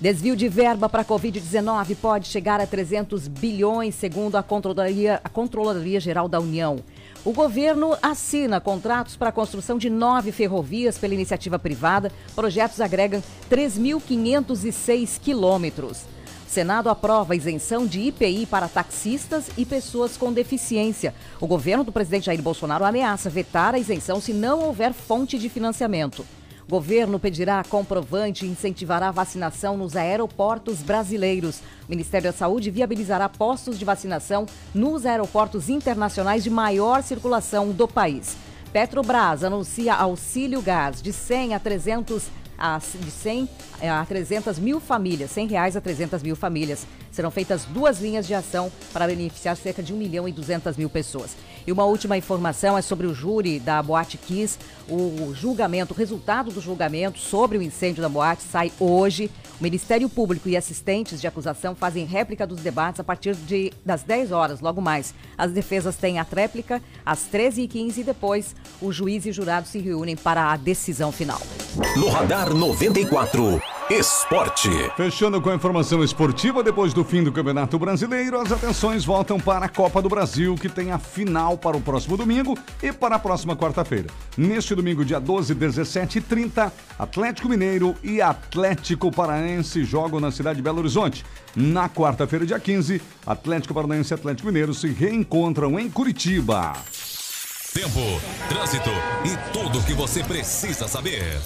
Desvio de verba para a Covid-19 pode chegar a 300 bilhões, segundo a Controladoria, a Controladoria Geral da União. O governo assina contratos para a construção de nove ferrovias pela iniciativa privada. Projetos agregam 3.506 quilômetros. Senado aprova isenção de IPI para taxistas e pessoas com deficiência. O governo do presidente Jair Bolsonaro ameaça vetar a isenção se não houver fonte de financiamento. Governo pedirá comprovante e incentivará vacinação nos aeroportos brasileiros. O Ministério da Saúde viabilizará postos de vacinação nos aeroportos internacionais de maior circulação do país. Petrobras anuncia auxílio gás de 100 a 300 a, de 100 a 300 mil famílias, 100 reais a 300 mil famílias. Serão feitas duas linhas de ação para beneficiar cerca de 1 milhão e 200 mil pessoas. E uma última informação é sobre o júri da Boate Kiss. O julgamento, o resultado do julgamento sobre o incêndio da boate sai hoje. O Ministério Público e assistentes de acusação fazem réplica dos debates a partir de, das 10 horas, logo mais. As defesas têm a tréplica às 13h15 e depois o juiz e jurado se reúnem para a decisão final. No Radar 94, Esporte. Fechando com a informação esportiva, depois do fim do Campeonato Brasileiro, as atenções voltam para a Copa do Brasil, que tem a final para o próximo domingo e para a próxima quarta-feira. Neste domingo, dia 12, 17 e 30, Atlético Mineiro e Atlético Paranaense jogam na cidade de Belo Horizonte. Na quarta-feira, dia 15, Atlético Paranaense e Atlético Mineiro se reencontram em Curitiba. Tempo, trânsito e tudo o que você precisa saber.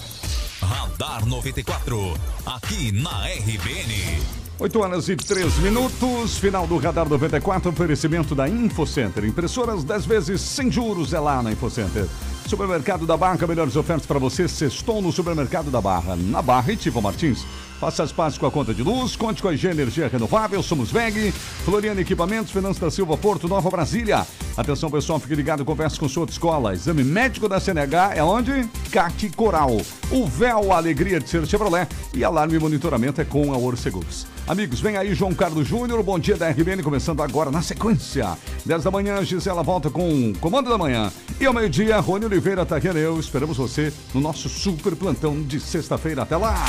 Radar 94, aqui na RBN. 8 horas e 3 minutos, final do Radar 94, oferecimento da InfoCenter. Impressoras 10 vezes sem juros é lá na InfoCenter. Supermercado da Barra, melhores ofertas para você, sextou no Supermercado da Barra, na Barra e Tivo Martins. Faça as pazes com a conta de luz, conte com a G Energia Renovável, somos VEG, Floriano Equipamentos, Finanças da Silva, Porto Nova Brasília. Atenção pessoal, fique ligado, converse com sua autoescola. Exame médico da CNH é onde? CAT Coral. O véu, a alegria de ser Chevrolet e alarme e monitoramento é com a Orcegups. Amigos, vem aí João Carlos Júnior, bom dia da RBN, começando agora na sequência. 10 da manhã, Gisela volta com o Comando da Manhã. E ao meio-dia, Rony Oliveira, Tariana eu, esperamos você no nosso super plantão de sexta-feira. Até lá!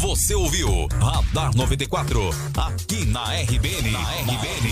Você ouviu Radar 94 aqui na RBN. Na RBN.